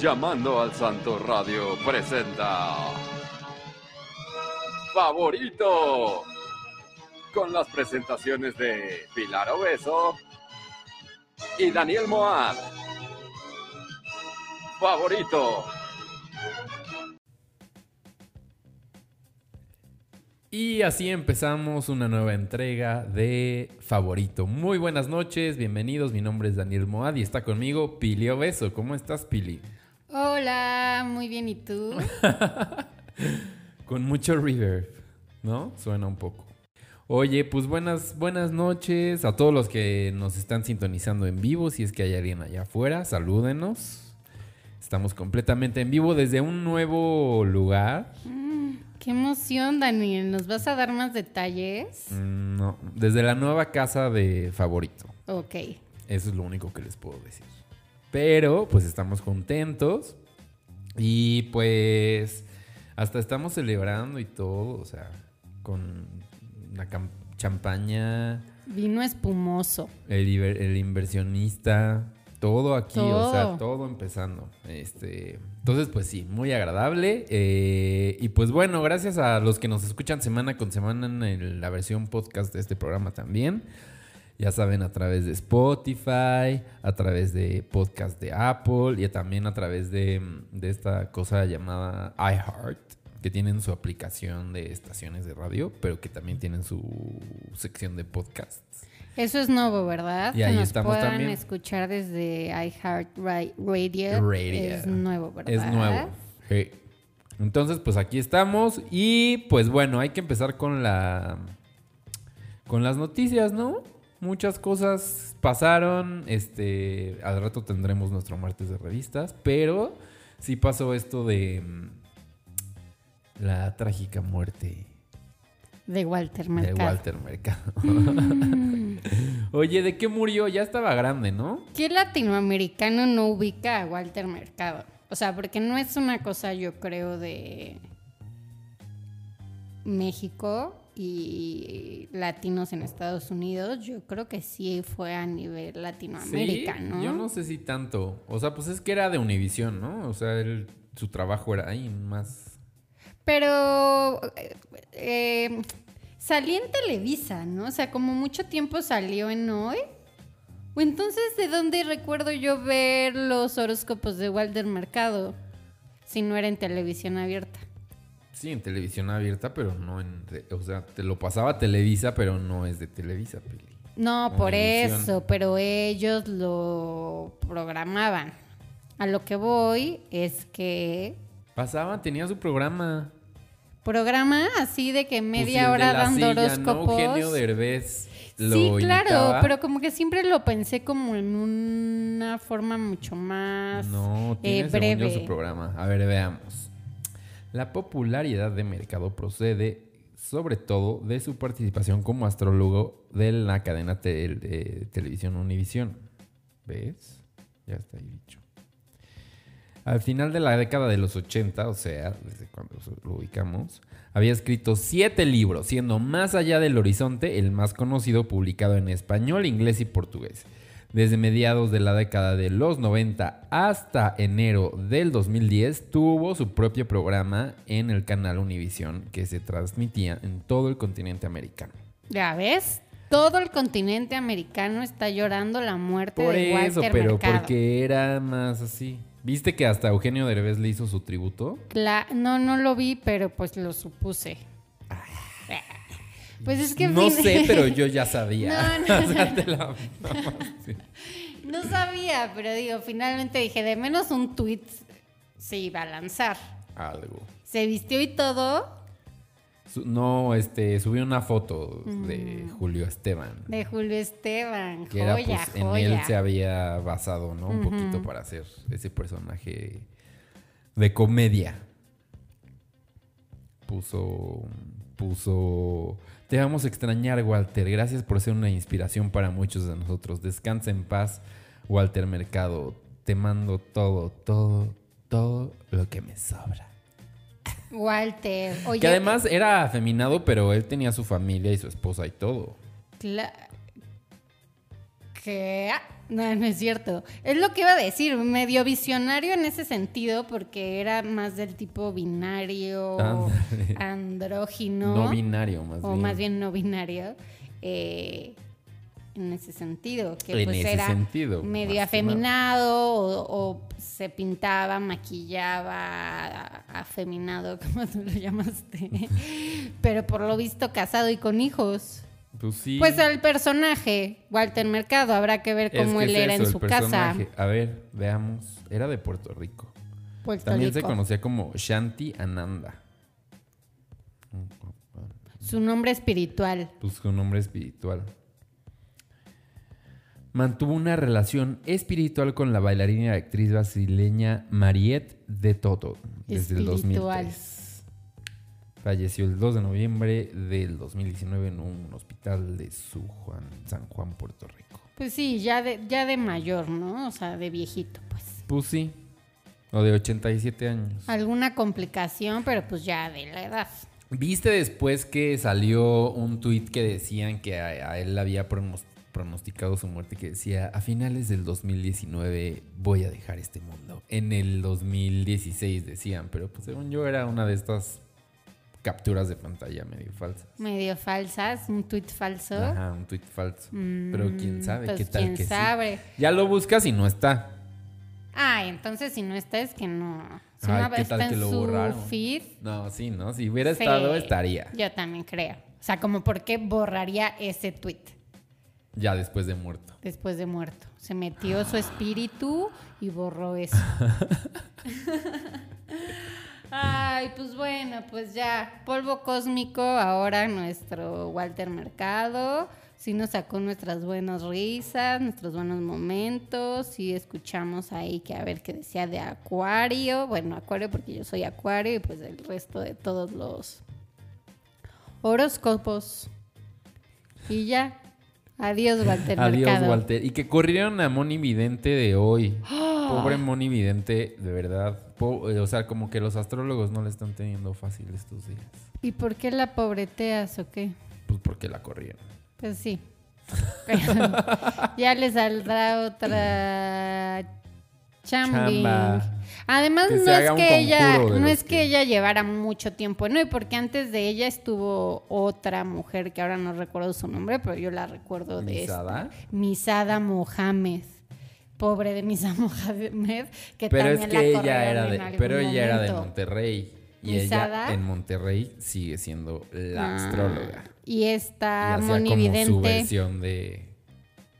Llamando al Santo Radio presenta Favorito con las presentaciones de Pilar Obeso y Daniel Moab. Favorito. Y así empezamos una nueva entrega de Favorito. Muy buenas noches, bienvenidos. Mi nombre es Daniel Moad y está conmigo Pili Obeso. ¿Cómo estás, Pili? Hola, muy bien, ¿y tú? Con mucho reverb, ¿no? Suena un poco. Oye, pues buenas, buenas noches a todos los que nos están sintonizando en vivo. Si es que hay alguien allá afuera, salúdenos. Estamos completamente en vivo desde un nuevo lugar. Qué emoción, Daniel. ¿Nos vas a dar más detalles? Mm, No, desde la nueva casa de Favorito. Ok. Eso es lo único que les puedo decir. Pero pues estamos contentos y pues hasta estamos celebrando y todo, o sea, con la champaña, Vino espumoso. el, inversionista, todo aquí, o sea, Todo. todo empezando. Este, entonces, pues sí, muy agradable. eh, y pues bueno, gracias a los que nos escuchan semana con semana en el- la versión podcast de este programa también. Ya saben, a través de Spotify, a través de podcast de Apple y también a través de, de esta cosa llamada iHeart, que tienen su aplicación de estaciones de radio, pero que también tienen su sección de podcasts. Eso es nuevo, ¿verdad? Y ahí que nos estamos puedan también. escuchar desde iHeartRadio. Radio. Es nuevo, ¿verdad? Es nuevo. Sí. Entonces, pues aquí estamos. Y pues bueno, hay que empezar con la. Con las noticias, ¿no? Muchas cosas pasaron. Este. Al rato tendremos nuestro martes de revistas. Pero sí pasó esto de. mm, La trágica muerte De Walter de Mercado. Walter Mercado. Oye, ¿de qué murió? Ya estaba grande, ¿no? ¿Qué latinoamericano no ubica a Walter Mercado? O sea, porque no es una cosa, yo creo, de México y latinos en Estados Unidos. Yo creo que sí fue a nivel Latinoamérica, Sí, ¿no? Yo no sé si tanto. O sea, pues es que era de Univisión, ¿no? O sea, él- su trabajo era ahí más. Pero eh, eh, salía en Televisa, ¿no? O sea, como mucho tiempo salió en Hoy. O entonces, ¿de dónde recuerdo yo ver los horóscopos de Walter Mercado? Si no era en televisión abierta. Sí, en televisión abierta, pero no en. O sea, te lo pasaba Televisa, pero no es de Televisa, Pili. No, por eso, pero ellos lo programaban. A lo que voy es que Pasaba, tenía su programa. programa así de que media hora dando silla, ¿no? horóscopos. Eugenio Derbez lo Sí, claro, imitaba. pero como que siempre lo pensé como en una forma mucho más No, eh, tiene según yo, breve. su programa. A ver, veamos. La popularidad de Mercado procede sobre todo de su participación como astrólogo de la cadena de televisión Univisión. ¿Ves? Ya está ahí dicho. Al final de la década de los 80, o sea, desde cuando lo ubicamos, había escrito siete libros, siendo Más allá del horizonte el más conocido, publicado en español, inglés y portugués. Desde mediados de la década de los 90 hasta enero del 2010 tuvo su propio programa en el canal Univisión que se transmitía en todo el continente americano. Ya ves, todo el continente americano está llorando la muerte Por de eso, Walter pero Mercado. porque era más así. ¿Viste que hasta Eugenio Derbez le hizo su tributo? Cla- no, no lo vi, pero pues lo supuse. Pues es que no fin- sé, pero yo ya sabía. No, no, O sea, te la- No sabía, pero digo, finalmente dije, de menos un tweet se iba a lanzar. Algo. Se vistió y todo No, este, subí una foto de Julio Esteban. de Julio Esteban. Que era, joya, pues, en joya. él se había basado, ¿no? Un poquito para hacer ese personaje de comedia. Puso, puso, te vamos a extrañar, Walter. Gracias por ser una inspiración para muchos de nosotros. Descansa en paz, Walter Mercado. Te mando todo, todo, todo lo que me sobra. Walter. Oye, Que además era afeminado, pero él tenía su familia y su esposa y todo. cla- ¿Qué? No, no es cierto. Es lo que iba a decir, medio visionario en ese sentido, porque era más del tipo binario, andrógino. No binario, más o bien. más bien no binario. eh, en ese sentido, que En pues ese era sentido, medio afeminado o, o se pintaba, maquillaba, afeminado, como tú lo llamaste. Pero por lo visto casado y con hijos. Pues sí. Pues el personaje, Walter Mercado, habrá que ver Es cómo que él es era eso, en el su casa. A ver, veamos. Era de Puerto Rico. Puerto También se conocía como Shanti Ananda. Su nombre espiritual. Pues su nombre espiritual. Mantuvo una relación espiritual con la bailarina y actriz brasileña Mariette de Toto desde el Espiritual. 2003. Falleció el 2 de noviembre del 2019 en un hospital de su Juan, San Juan, Puerto Rico. Pues sí, ya de, ya de mayor, ¿no? O sea, de viejito, pues. Pues sí. O de 87 años. Alguna complicación, pero pues ya de la edad. ¿Viste después que salió un tuit que decían que a, a él había pronos- pronosticado su muerte? Que decía, a finales del 2019 voy a dejar este mundo. En el 2016 decían, pero pues según yo era una de estas capturas de pantalla medio falsas. Medio falsas, un tuit falso. Ajá, un tuit falso. pero quién sabe, pues qué tal quién que sí. sabe. Ya lo buscas y no está. Ah, entonces si no está es que no. Si Ay, una ¿qué vez tal está que en lo su borraron? feed. No, sí, ¿no? Si hubiera sí, estado, estaría. Yo también creo. O sea, como por qué borraría ese tweet Ya después de muerto. después de muerto. Se metió su espíritu y borró eso. Ay, pues bueno, pues ya. Polvo cósmico, ahora nuestro Walter Mercado. Sí nos sacó nuestras buenas risas, nuestros buenos momentos. Sí escuchamos ahí que a ver qué decía de Acuario. Bueno, Acuario porque yo soy Acuario y pues el resto de todos los horóscopos. Y ya. Adiós, Walter Adiós, Mercado. Walter. Y que corrieron a Moni Vidente de hoy. Pobre Moni Vidente, de verdad. Po- eh, o sea, como que los astrólogos no le están teniendo fácil estos días. ¿Y por qué la pobreteas o qué? Pues porque la corrieron. Pues sí. Pero ya le saldrá otra chambing. Chamba. Además, no es que ella, no es que... que- ella llevara mucho tiempo, no, y porque antes de ella estuvo otra mujer que ahora no recuerdo su nombre, pero yo la recuerdo de ¿Misada? esta. Misada Mohamed. Pobre de Misa Mohamed, que Pero es también que la ella era de, pero ella era de. Monterrey. Y ¿Misada? ella en Monterrey sigue siendo la Ah, astróloga. Y Y esta hacía Moni como su versión de,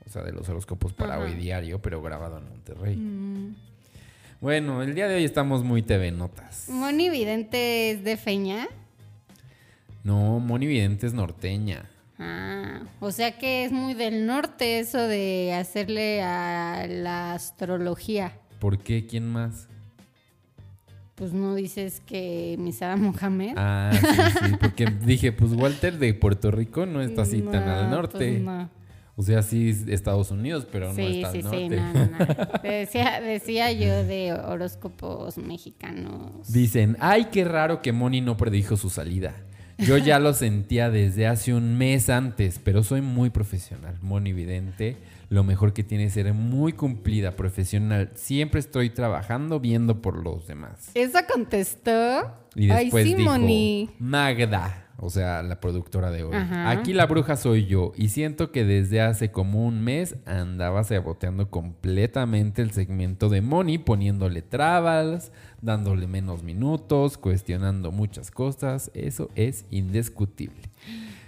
o sea, de los horóscopos para Ajá. hoy diario, pero grabado en Monterrey. Mm. Bueno, el día de hoy estamos muy TV Notas. Moni Vidente es de Feña. No, Moni Vidente es norteña. Ah, o sea que es muy del norte eso de hacerle a la astrología. ¿Por qué? ¿Quién más? Pues no dices que Misada Mohamed. Ah, sí, sí, porque dije, pues Walter de Puerto Rico no está así tan al norte. pues no. O sea, sí es Estados Unidos, pero no está sí, al norte. sí, no, no. Decía, decía yo de horóscopos mexicanos. Dicen, ay, qué raro que Moni no predijo su salida. Yo ya lo sentía desde hace un mes antes, pero soy muy profesional, Moni Vidente. Lo mejor que tiene es ser muy cumplida, profesional. Siempre estoy trabajando, viendo por los demás. Eso contestó. Y después Ay, sí, dijo, Moni. Magda, o sea, la productora de hoy. Ajá. Aquí la bruja soy yo y siento que desde hace como un mes andaba saboteando completamente el segmento de Moni, poniéndole trabas, dándole menos minutos, cuestionando muchas cosas. Eso es indiscutible.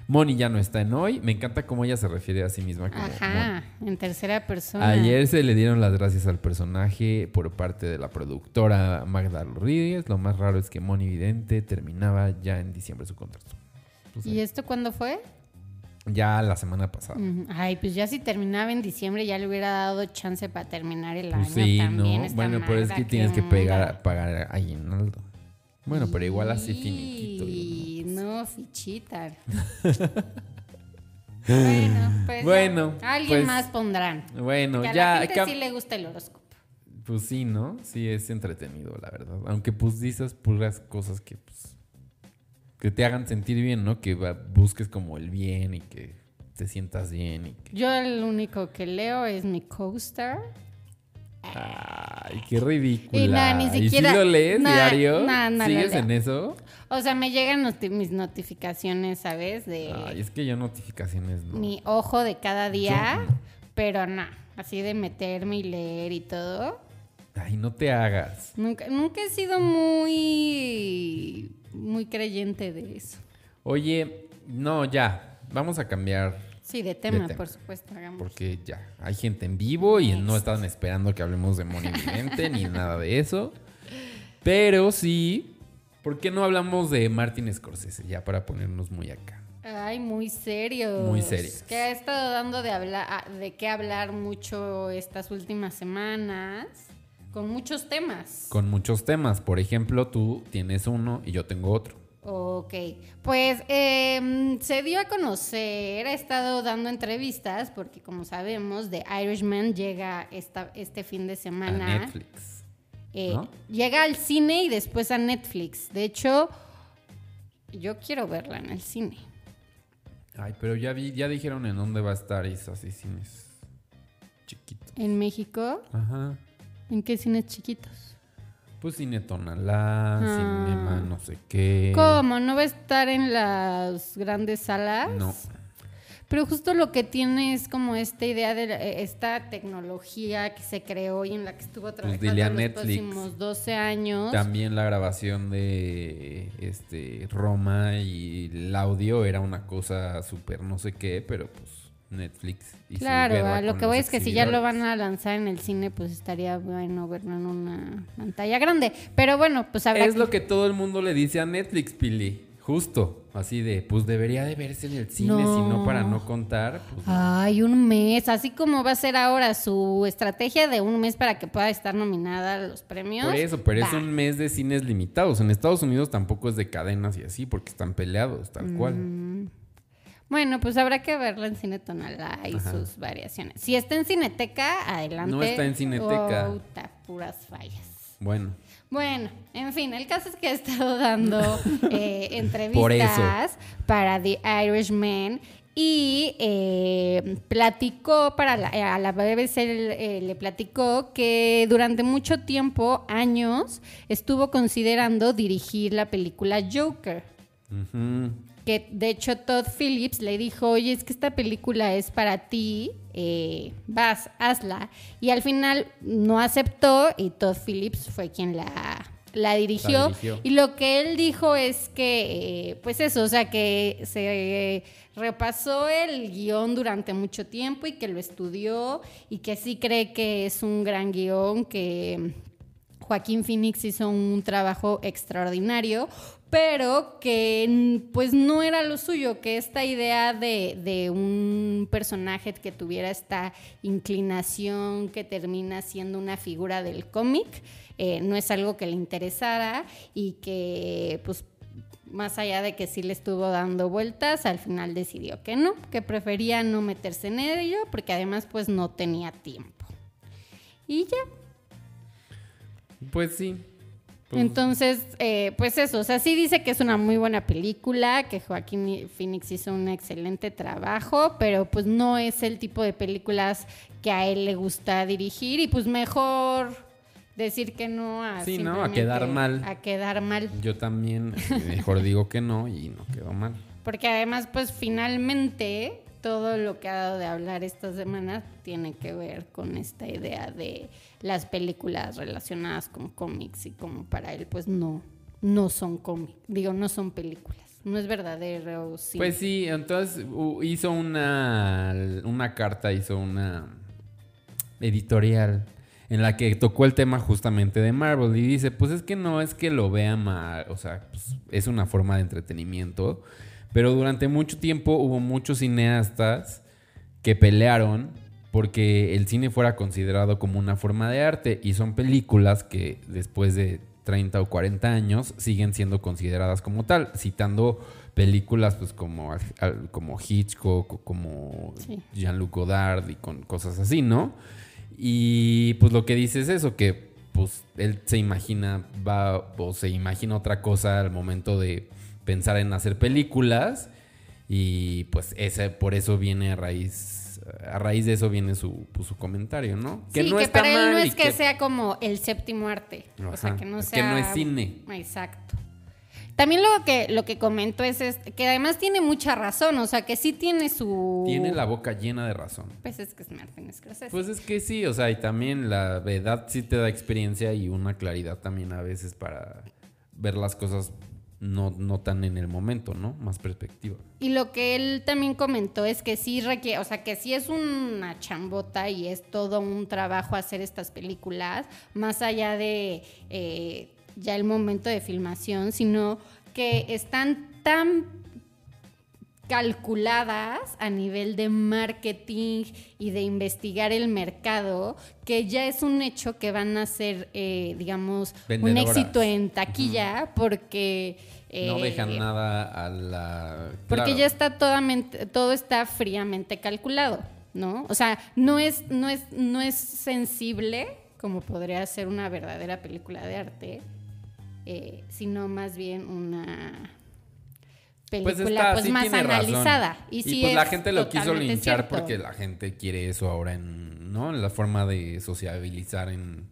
Moni ya no está en hoy. Me encanta cómo ella se refiere a sí misma como Moni. Ajá, en tercera persona. Ayer se le dieron las gracias al personaje por parte de la productora Magda Rodríguez. Lo más raro es que Moni Vidente terminaba ya en diciembre su contrato. ¿Y esto cuándo fue? Ya la semana pasada. Ay, pues ya si terminaba en diciembre ya le hubiera dado chance para terminar el año Pues sí, también. ¿no? Bueno, pero es que ¿qué tienes que pegar, pagar aguinaldo. Bueno, pero igual así finiquito. Y no, fichita. bueno, pues. Bueno, Alguien pues, más pondrán. Bueno, Que a ya. la gente cam- sí le gusta el horóscopo. Pues sí, ¿no? Sí, es entretenido, la verdad. Aunque pues dices puras cosas que pues que te hagan sentir bien, ¿no? Que busques como el bien y que te sientas bien y que... Yo el único que leo es mi coaster. Ay, qué. Y nada, ni siquiera- si lo lees diario? no ¿Sigues en eso? O sea, me llegan noti- mis notificaciones, ¿sabes? De Ay, es que yo notificaciones no. mi ojo de cada día, Yo pero no, así de meterme y leer y todo. Ay, no te hagas. Nunca, nunca he sido muy, muy creyente de eso. Oye, no, ya. Vamos a cambiar Sí, de tema, tema. por supuesto, hagamos. porque ya. Hay gente en vivo y no están esperando que hablemos de Moni Vidente ni nada de eso. Pero sí, ¿por qué no hablamos de Martin Scorsese? Ya para ponernos muy acá. Ay, muy serios. Muy serios. Que ha estado dando de hablar, ah, de qué hablar mucho estas últimas semanas, con muchos temas. Con muchos temas. Por ejemplo, tú tienes uno y yo tengo otro. Ok, pues em, se dio a conocer, ha estado dando entrevistas, porque como sabemos, The Irishman llega esta, este fin de A semana. Netflix. Eh, ¿no? Llega al cine y después a Netflix. De hecho, yo quiero verla en el cine. Ay, pero ya vi, ya dijeron en dónde va a estar esos así cines chiquitos. En México, Ajá. ¿En qué cines chiquitos? Pues Cine Tonalá, Ah. Cinema no sé qué. ¿Cómo? ¿No va a estar en las grandes salas? No. Pero justo lo que tiene es como esta idea de la- eh, esta tecnología que se creó y en la que estuvo trabajando Pues a los Netflix. próximos 12 años. También la grabación de este Roma y el audio era una cosa súper no sé qué, pero pues Netflix. Claro, a lo que voy es que si ya lo van a lanzar en el cine, pues estaría bueno verlo en una pantalla grande. Pero bueno, pues habrá Es lo que todo el mundo le dice a Netflix, Pili. Justo, así de, pues debería de verse en el cine, si no No. para no contar. Pues, Ay, un mes, así como va a ser ahora su estrategia de un mes para que pueda estar nominada a los premios. Por eso, pero es un mes de cines limitados. En Estados Unidos tampoco es de cadenas y así, porque están peleados, tal cual. Bueno, pues habrá que verla en Cine Tonalá y Ajá. sus variaciones. Si está en Cineteca, adelante. No está en Cineteca. Puta, puras fallas. Bueno, Bueno, en fin, el caso es que ha estado dando eh, entrevistas para The Irishman y eh, platicó para la, a la BBC eh, le platicó que durante mucho tiempo, años, estuvo considerando dirigir la película Joker. Que de hecho Todd Phillips le dijo, oye, es que esta película es para ti, eh, vas, hazla. Y al final no aceptó y Todd Phillips fue quien la, la, dirigió. La dirigió. Y lo que él dijo es que, eh, pues eso, o sea, que se eh, repasó el guion durante mucho tiempo y que lo estudió y que sí cree que es un gran guion, que Joaquín Phoenix hizo un trabajo extraordinario, pero que pues no era lo suyo, que esta idea de, de un personaje que tuviera esta inclinación que termina siendo una figura del cómic, eh, no es algo que le interesara y que pues más allá de que sí le estuvo dando vueltas, al final decidió que no, que prefería no meterse en ello porque además pues no tenía tiempo. Y ya, pues sí. Pues, entonces, eh, pues eso, o sea, sí dice que es una muy buena película, que Joaquín Phoenix hizo un excelente trabajo, pero pues no es el tipo de películas que a él le gusta dirigir y pues mejor decir que no a... Sí, ¿no? A quedar mal. A quedar mal. yo también mejor digo que no y no quedó mal. Porque además, pues finalmente todo lo que ha dado de hablar esta semana tiene que ver con esta idea de las películas relacionadas con cómics y como para él, pues no, no son cómics, digo, no son películas, no es verdadero cine. Pues sí, entonces hizo una, una carta, hizo una editorial en la que tocó el tema justamente de Marvel y dice, pues es que no es que lo vean mal, o sea, pues, es una forma de entretenimiento, pero durante mucho tiempo hubo muchos cineastas que pelearon porque el cine fuera considerado como una forma de arte y son películas que después de 30 o 40 años siguen siendo consideradas como tal, citando películas pues como, como Hitchcock como Sí. Jean-Luc Godard y con cosas así, ¿no? Y pues lo que dice es eso, que pues él se imagina, va o se imagina otra cosa al momento de pensar en hacer películas Y pues ese, por eso viene a raíz, a raíz de eso viene su, pues, su comentario, ¿no? sí, que para él no es que, sea como el séptimo arte. o sea, que no sea. que no es cine. Exacto. También lo que, lo que comento es, este, que además tiene mucha razón, o sea, que sí tiene su... Tiene la boca llena de razón. Pues es que es Martin Scorsese. Pues es que sí, o sea, y también la edad sí te da experiencia y una claridad también a veces para ver las cosas no, no tan en el momento, ¿no? Más perspectiva. Y lo que él también comentó es que sí requiere, o sea, que sí es una chambota y es todo un trabajo hacer estas películas, más allá de eh, ya el momento de filmación, sino que están tan calculadas a nivel de marketing y de investigar el mercado, que ya es un hecho que van a ser, eh, digamos, un éxito en taquilla, porque... no eh, dejan nada a la... porque claro. ya está toda todo está fríamente calculado, ¿no? O sea, no es, no es, no es sensible como podría ser una verdadera película de arte, eh, sino más bien una Pues película está, pues, sí más tiene razón. analizada. Y, pues la gente lo quiso linchar cierto. porque la gente quiere eso ahora en, ¿no? En la forma de sociabilizar en,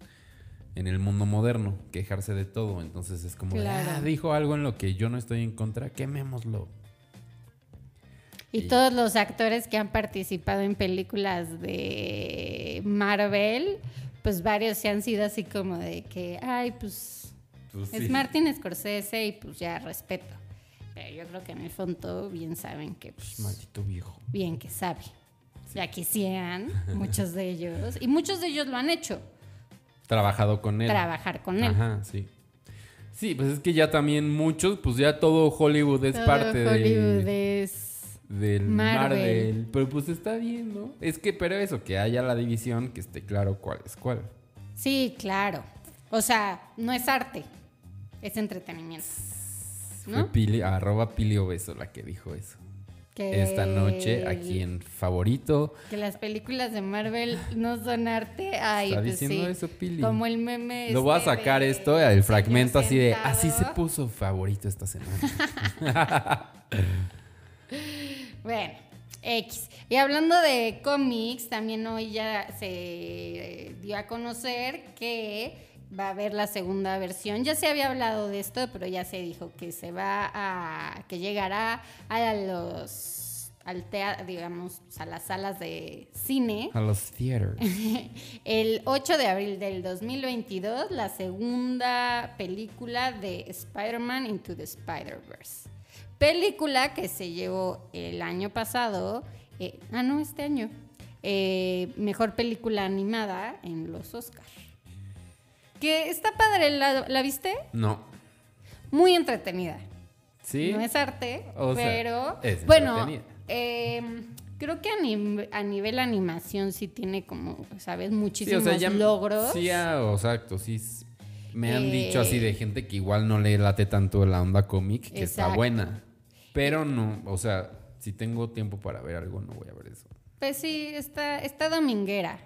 en el mundo moderno, quejarse de todo. Entonces es como, de, Claro. ah, dijo algo en lo que yo no estoy en contra, quemémoslo. Y Y- todos los actores que han participado en películas de Marvel, pues varios se han sido así como de que, ay, pues Pues Es sí. Martin Scorsese y pues ya respeto. Pero yo creo que en el fondo bien saben que, pues, Maldito viejo. bien que sabe. Ya quisieran muchos de ellos. Y muchos de ellos lo han hecho, Trabajado con él. trabajar con él. Ajá, sí. Sí, pues es que ya también muchos, pues ya todo Hollywood es Todo parte Hollywood de, es... del Marvel. Marvel. Pero pues está bien, ¿no? Es que, pero eso, que haya la división, que esté claro cuál es cuál. Sí, claro. O sea, no es arte, es entretenimiento. Fue ¿No? Pili, arroba Pili Obeso la que dijo eso. Que Esta noche, aquí en Favorito. Que las películas de Marvel no son arte. Ay, Está pues diciendo sí. eso, Pili. Como el meme. Lo voy a este sacar de esto, el fragmento así de, así se puso favorito esta semana. Bueno, X. Y hablando de cómics, también hoy ya se dio a conocer que va a haber la segunda versión. Ya se había hablado de esto, pero ya se dijo que se va a. que llegará a los. al teatro, digamos, a las salas de cine. A los theaters. El 8 de abril del 2022, la segunda película de Spider-Man Into the Spider-Verse. Película que se llevó el año pasado, eh, ah, no, este año, eh, mejor película animada en los Oscars. Que está padre, ¿la, la viste? No. Muy entretenida. ¿Sí? No es arte, O sea, pero es bueno, eh, creo que a, nim- a nivel animación sí tiene como, sabes, Sí, muchísimos o sea, ya- logros. Sí, ah, exacto, sí. Me han Eh, dicho así de gente que igual no le late tanto la onda cómic, que está buena. Pero no, o sea, si tengo tiempo para ver algo, no voy a ver eso. Pues sí, está, está dominguera.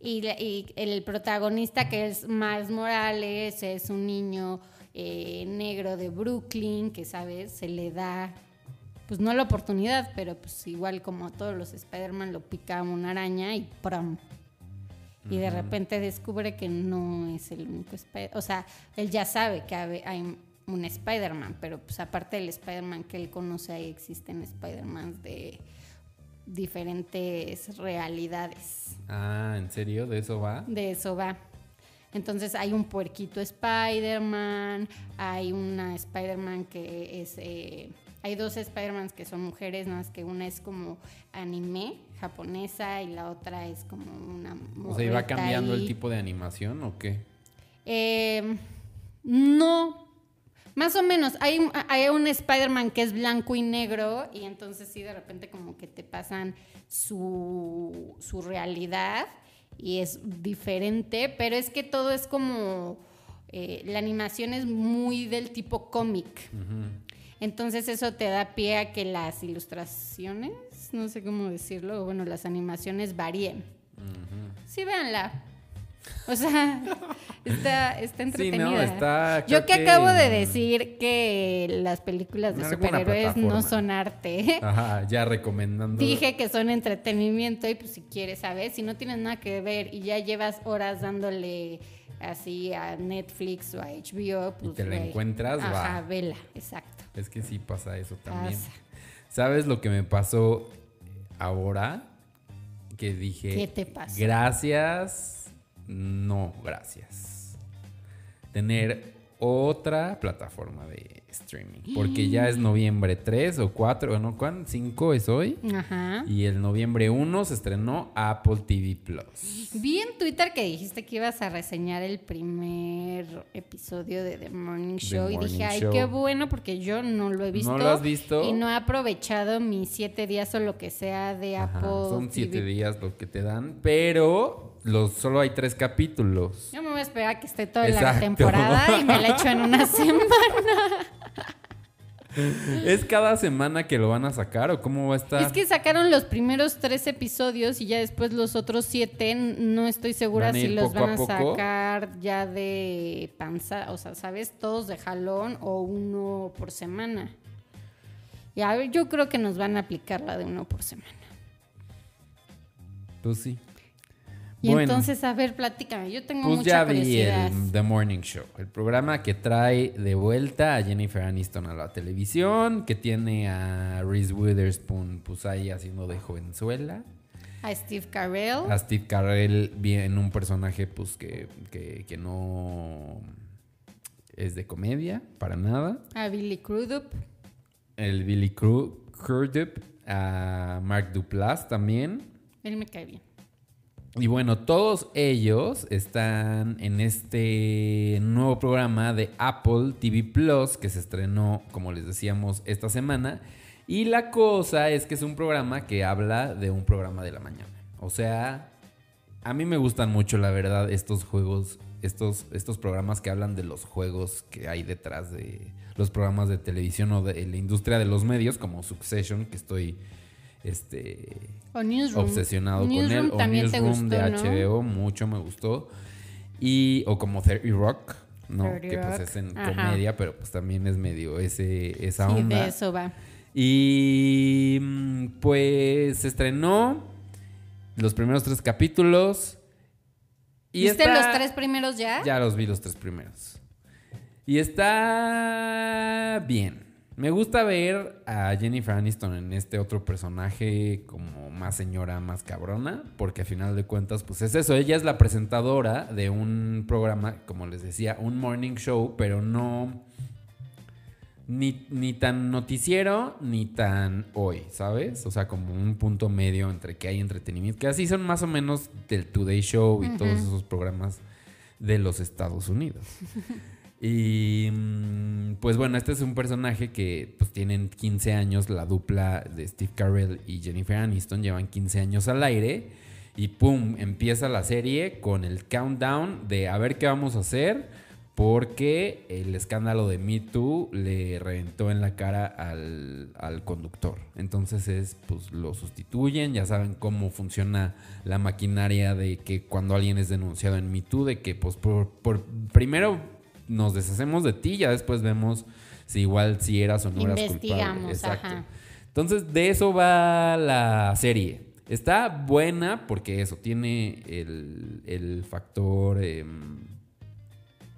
Y, y el protagonista que es Miles Morales es un niño eh, negro de Brooklyn que, ¿sabes? Se le da, pues no la oportunidad, pero pues igual como a todos los Spider-Man lo pica una araña y ¡pram! Y de repente descubre que no es el único Spider-Man. O sea, él ya sabe que hay un Spider-Man, pero pues aparte del Spider-Man que él conoce, ahí existen Spider-Man de diferentes realidades. Ah, ¿en serio? ¿De eso va? De eso va. Entonces hay un puerquito Spider-Man, hay una Spider-Man que es... eh, hay dos Spider-Mans que son mujeres, nada más que una es como anime japonesa y la otra es como una... O sea, ¿iba morrita cambiando el tipo de animación o qué? Eh, no, más o menos. Hay, un- hay un Spider-Man que es blanco y negro y entonces sí, de repente como que te pasan su, su realidad y es diferente, pero es que todo es como... eh, la animación es muy del tipo cómic. Entonces eso te da pie a que las ilustraciones, no sé cómo decirlo, bueno, las animaciones varíen. Sí, véanla. O sea, está, está Sí, entretenida. no, está. Yo que acabo de decir que las películas de superhéroes no son arte. Ajá, ya recomendando. Dije que son entretenimiento y pues si quieres, ¿sabes? Si no tienes nada que ver y ya llevas horas dándole así a Netflix o a HBO, pues te la encuentras, Ajá, va. vela, exacto. Es que sí pasa eso también. Pasa. ¿Sabes lo que me pasó ahora? Que dije. ¿Qué te pasó? Gracias. No, gracias. Tener otra plataforma de streaming. Porque ya es noviembre 3 o 4, ¿no? ¿Cuán? 5 es hoy. Ajá. Y el noviembre 1 se estrenó Apple TV Plus. Vi en Twitter que dijiste que ibas a reseñar el primer episodio de The Morning Show y Morning dije, ay, Show. qué bueno porque yo no lo he visto. lo has visto? Y no he aprovechado mis siete días o lo que sea de Ajá, Apple son 7 TV. días lo que te dan. Pero los, solo hay 3 capítulos. Yo me voy a esperar a que esté toda la temporada y me la echo en una semana. ¿Es cada semana que lo van a sacar o cómo va a estar? Es que sacaron los primeros tres episodios y ya después los otros siete, no estoy segura ¿Van a si los van a sacar ya de panza, o sea, ¿sabes? Todos de jalón o uno por semana. Y a ver, yo creo que nos van a aplicar la de uno por semana. Pues sí. Y Bueno. entonces, a ver, platícame, yo tengo Pues mucha ya vi el The Morning Show, el programa que trae de vuelta a Jennifer Aniston a la televisión, que tiene a Reese Witherspoon pues ahí haciendo de jovenzuela, A Steve Carell, a Steve Carell bien un personaje pues que, que, que no es de comedia para nada, a Billy Crudup, el Billy Cru- Crudup, a Mark Duplass también, él me cae bien. Y bueno, todos ellos están en este nuevo programa de Apple TV Plus que se estrenó, como les decíamos, esta semana. Y la cosa es que es un programa que habla de un programa de la mañana. O sea, a mí me gustan mucho, la verdad, estos juegos, estos, estos programas que hablan de los juegos que hay detrás de los programas de televisión o de la industria de los medios, como Succession, que estoy este, O Newsroom. obsesionado con él. O Newsroom de gustó, ¿no? HBO, mucho me gustó. Y, o como 30 Rock, ¿no? 30 que pues Rock, es en ajá. comedia, pero pues también es medio ese, esa Sí, onda. de eso va. Y mm, pues se estrenó los primeros tres capítulos. Y ¿Viste está- los tres primeros ya? ya los vi los tres primeros. Y está bien. Me gusta ver a Jennifer Aniston en este otro personaje como más señora, más cabrona, porque a final de cuentas, pues es eso. Ella es la presentadora de un programa, como les decía, un morning show, pero no ni, ni tan noticiero ni tan hoy, ¿sabes? O sea, como un punto medio entre que hay entretenimiento, que así son más o menos del Today Show y todos esos programas de los Estados Unidos. Y mm, pues bueno, este es un personaje que pues tienen 15 años, la dupla de Steve Carell y Jennifer Aniston llevan 15 años al aire y pum, empieza la serie con el countdown de a ver qué vamos a hacer porque el escándalo de Me Too le reventó en la cara al, al conductor. Entonces es, pues lo sustituyen, ya saben cómo funciona la maquinaria de que cuando alguien es denunciado en Me Too, de que pues por, primero nos deshacemos de ti, ya después vemos si igual si eras o no eras culpable. Exacto. ajá. Entonces, de eso va la serie. Está buena porque eso, tiene el, el factor em,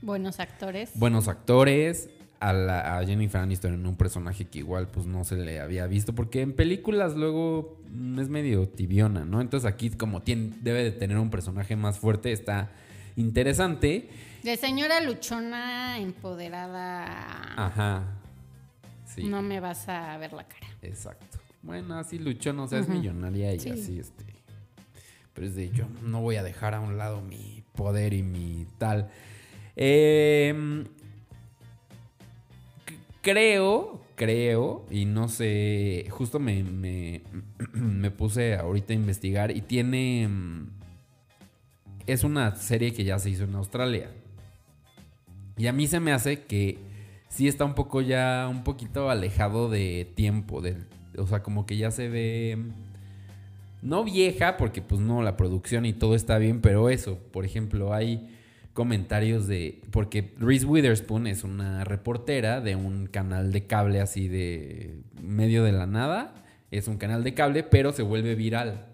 Buenos actores. buenos actores. A, la- a Jennifer Aniston en un personaje que igual pues no se le había visto. Porque en películas luego mm, es medio tibiona, ¿no? Entonces aquí como tiene, debe de tener un personaje más fuerte, está interesante. De señora luchona empoderada. Ajá. Sí. No me vas a ver la cara. Exacto. Bueno, así luchó, no seas millonaria y Sí. así, este. Pero es de yo no voy a dejar a un lado mi poder y mi tal. Em, creo, creo, y no sé, justo me, me, me puse ahorita a investigar y tiene... Es una serie que ya se hizo en Australia. Y a mí se me hace que sí está un poco ya, un poquito alejado de tiempo. Del, o sea, como que ya se ve no vieja, porque pues no, la producción y todo está bien, pero eso, por ejemplo, hay comentarios de, porque Reese Witherspoon es una reportera de un canal de cable así de medio de la nada, es un canal de cable, pero se vuelve viral.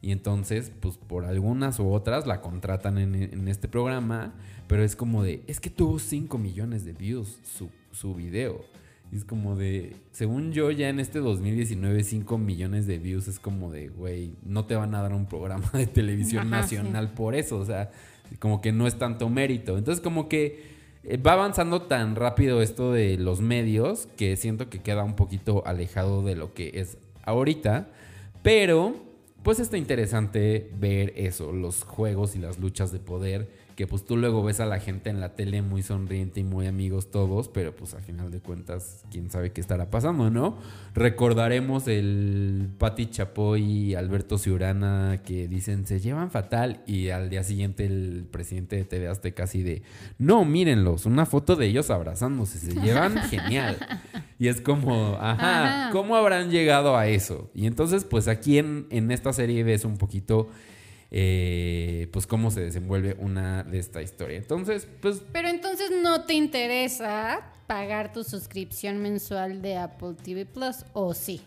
Y entonces, pues por algunas u otras la contratan en, en este programa, pero es como de, es que tuvo 5 millones de views su, su video. Y es como de, según yo, ya en este 2019, 5 millones de views es como de, güey, no te van a dar un programa de televisión Ajá, nacional por eso. O sea, como que no es tanto mérito. Entonces, como que eh, va avanzando tan rápido esto de los medios que siento que queda un poquito alejado de lo que es ahorita. Pero, pues está interesante ver eso, los juegos y las luchas de poder. Que pues tú luego ves a la gente en la tele muy sonriente y muy amigos todos, pero pues al final de cuentas, quién sabe qué estará pasando, ¿no? Recordaremos el Pati Chapoy y Alberto Ciurana que dicen se llevan fatal y al día siguiente el presidente de TV Azteca así de, no, mírenlos, una foto de ellos abrazándose, se llevan genial. Y es como, ajá, Ajá. ¿cómo habrán llegado a eso? Y entonces pues aquí en, en esta serie ves un poquito eh, pues cómo se desenvuelve una de esta historia. Entonces, pues Pero entonces no te interesa pagar tu suscripción mensual de Apple TV Plus, ¿o sí?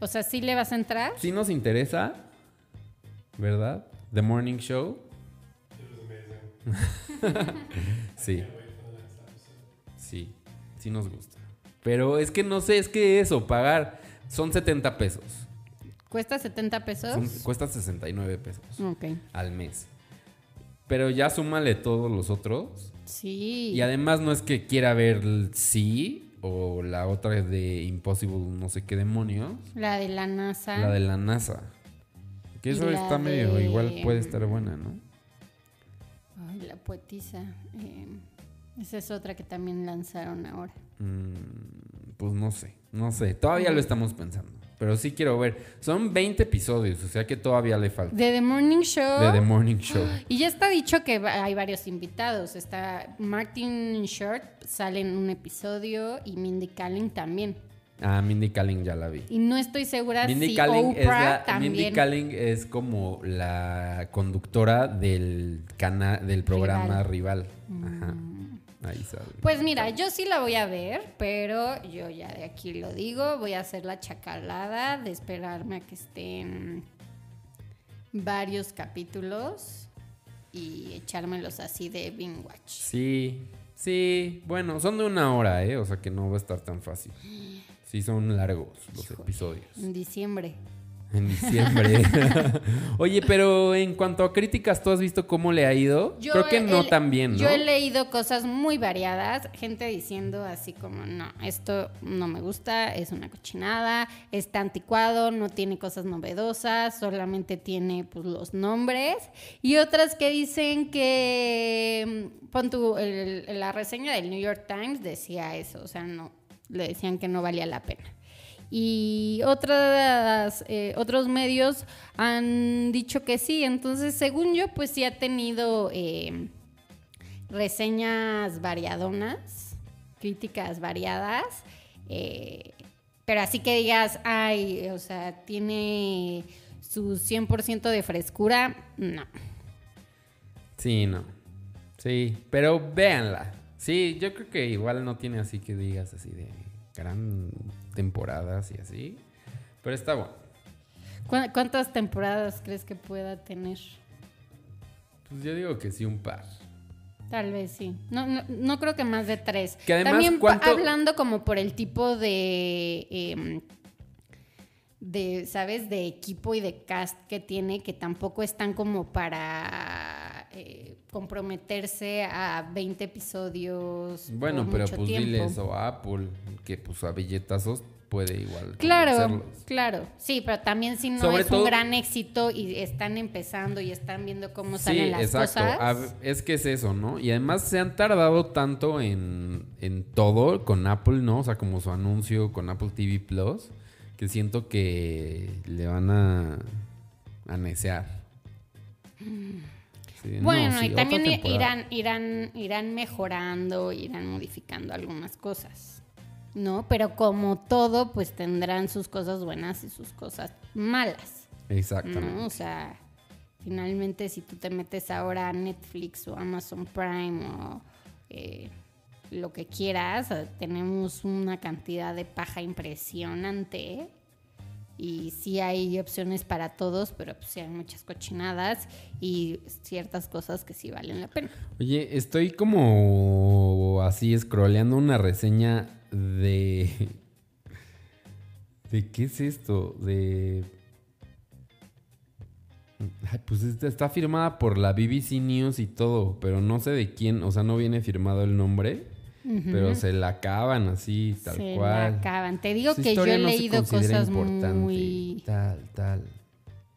O sea, ¿sí le vas a entrar? sí nos interesa, ¿verdad? The Morning Show. sí. Sí, sí nos gusta. Pero es que no sé, es que eso, pagar son 70 pesos. ¿Cuesta 70 pesos? Son- cuesta 69 pesos Ok. al mes. Pero ya súmale todos los otros. Sí. Y además no es que quiera ver el sí o la otra de Impossible no sé qué demonios. La de la NASA. La de la NASA. Que eso está medio, igual puede estar buena, ¿no? Ay, la poetisa. eh, esa es otra que también lanzaron ahora. Mm, pues no sé, no sé. Todavía lo estamos pensando. Pero sí quiero ver. Son 20 episodios, o sea que todavía le falta. De The Morning Show. De The Morning Show. Y ya está dicho que hay varios invitados. Está Martin Short, sale en un episodio, y Mindy Kaling también. Ah, Mindy Kaling ya la vi. Y no estoy segura Mindy si Kaling, es Oprah la, también. Mindy Kaling es como la conductora del canal del programa rival. Ajá. Ahí. Pues mira, yo sí la voy a ver, pero yo ya de aquí lo digo, voy a hacer la chacalada de esperarme a que estén varios capítulos y echármelos así de binge watch. Sí, sí. Bueno, son de una hora, ¿eh? O sea que no va a estar tan fácil. Sí, son largos los Híjole. episodios. En diciembre. En diciembre. Oye, pero en cuanto a críticas, ¿tú has visto cómo le ha ido? Yo Creo que no he- tan bien, ¿no? Yo he leído cosas muy variadas, gente diciendo así como, no, esto no me gusta, es una cochinada, está anticuado, no tiene cosas novedosas, solamente tiene pues los nombres. Y otras que dicen que, mm, pon tu, el- la reseña del New York Times decía eso, o sea, no, le decían que no valía la pena. Y otras, eh, otros medios han dicho que sí. Entonces, según yo, pues sí ha tenido eh, reseñas variadonas, críticas variadas. eh, pero así que digas, ay, o sea, tiene su 100% de frescura, no. Sí, no. Sí, pero véanla. Sí, yo creo que igual no tiene así que digas así de gran temporadas y así. Pero está bueno. ¿Cu- ¿Cuántas temporadas crees que pueda tener? Pues yo digo que sí, un par. Tal vez sí. No, no, no creo que más de tres. Que además, También pa- ¿cuánto- hablando como por el tipo de, em, de, ¿sabes? De equipo y de cast que tiene, que tampoco están como para eh, comprometerse a 20 episodios. Bueno, por pero mucho pues tiempo. dile eso a Apple, que pues a billetazos puede igual. Claro, claro. Sí, pero también si no Sobre es todo- un gran éxito y están empezando y están viendo cómo Sí, salen las exacto. cosas. Es que es eso, ¿no? Y además se han tardado tanto en, en todo con Apple, ¿no? O sea, como su anuncio con Apple TV Plus, que siento que le van a, a necear. Sí, no, Bueno, sí, y también irán, irán, irán mejorando, irán modificando algunas cosas. ¿no? Pero como todo, pues tendrán sus cosas buenas y sus cosas malas. Exactamente. ¿no? O sea, finalmente si tú te metes ahora a Netflix o Amazon Prime o eh, lo que quieras, tenemos una cantidad de paja impresionante. Y sí hay opciones para todos, pero pues sí hay muchas cochinadas y ciertas cosas que sí valen la pena. Oye, estoy como así scrolleando una reseña de... ¿De qué es esto? De... Ay, pues está firmada por la BBC News y todo, pero no sé de quién, o sea, no viene firmado el nombre, pero se la acaban así, tal Se la cual. acaban. Te digo Su que yo he no leído cosas muy... Tal, tal.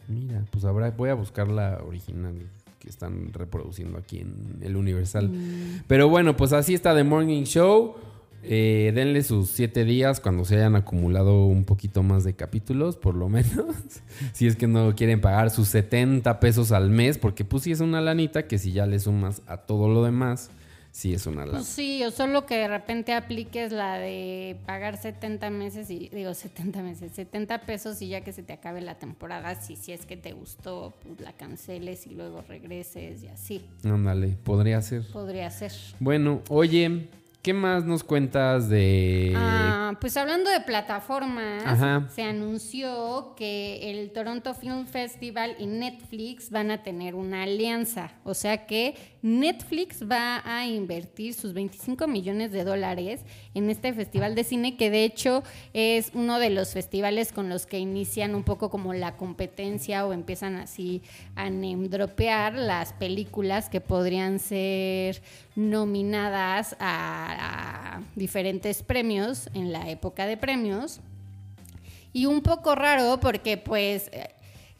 Mira, pues habrá, voy a buscar la original que están reproduciendo aquí en el Universal. Mm. Pero bueno, pues así está The Morning Show. Eh, denle sus siete días cuando se hayan acumulado un poquito más de capítulos, por lo menos. si es que no quieren pagar sus 70 pesos al mes, porque pues sí es una lanita que si ya le sumas a todo lo demás, sí es una lana. Pues sí, o solo que de repente apliques la de pagar 70 meses y digo 70 meses, 70 pesos y ya que se te acabe la temporada, si, si es que te gustó, pues la canceles y luego regreses y así. Ándale, podría ser. Podría ser. Bueno, oye, ¿qué más nos cuentas de... Ah, pues hablando de plataformas, Ajá. se anunció que el Toronto Film Festival y Netflix van a tener una alianza. O sea que Netflix va a invertir sus 25 millones de dólares en este festival de cine, que de hecho es uno de los festivales con los que inician un poco como la competencia o empiezan así a dropear las películas que podrían ser nominadas a, a diferentes premios en la época de premios. Y un poco raro porque pues eh,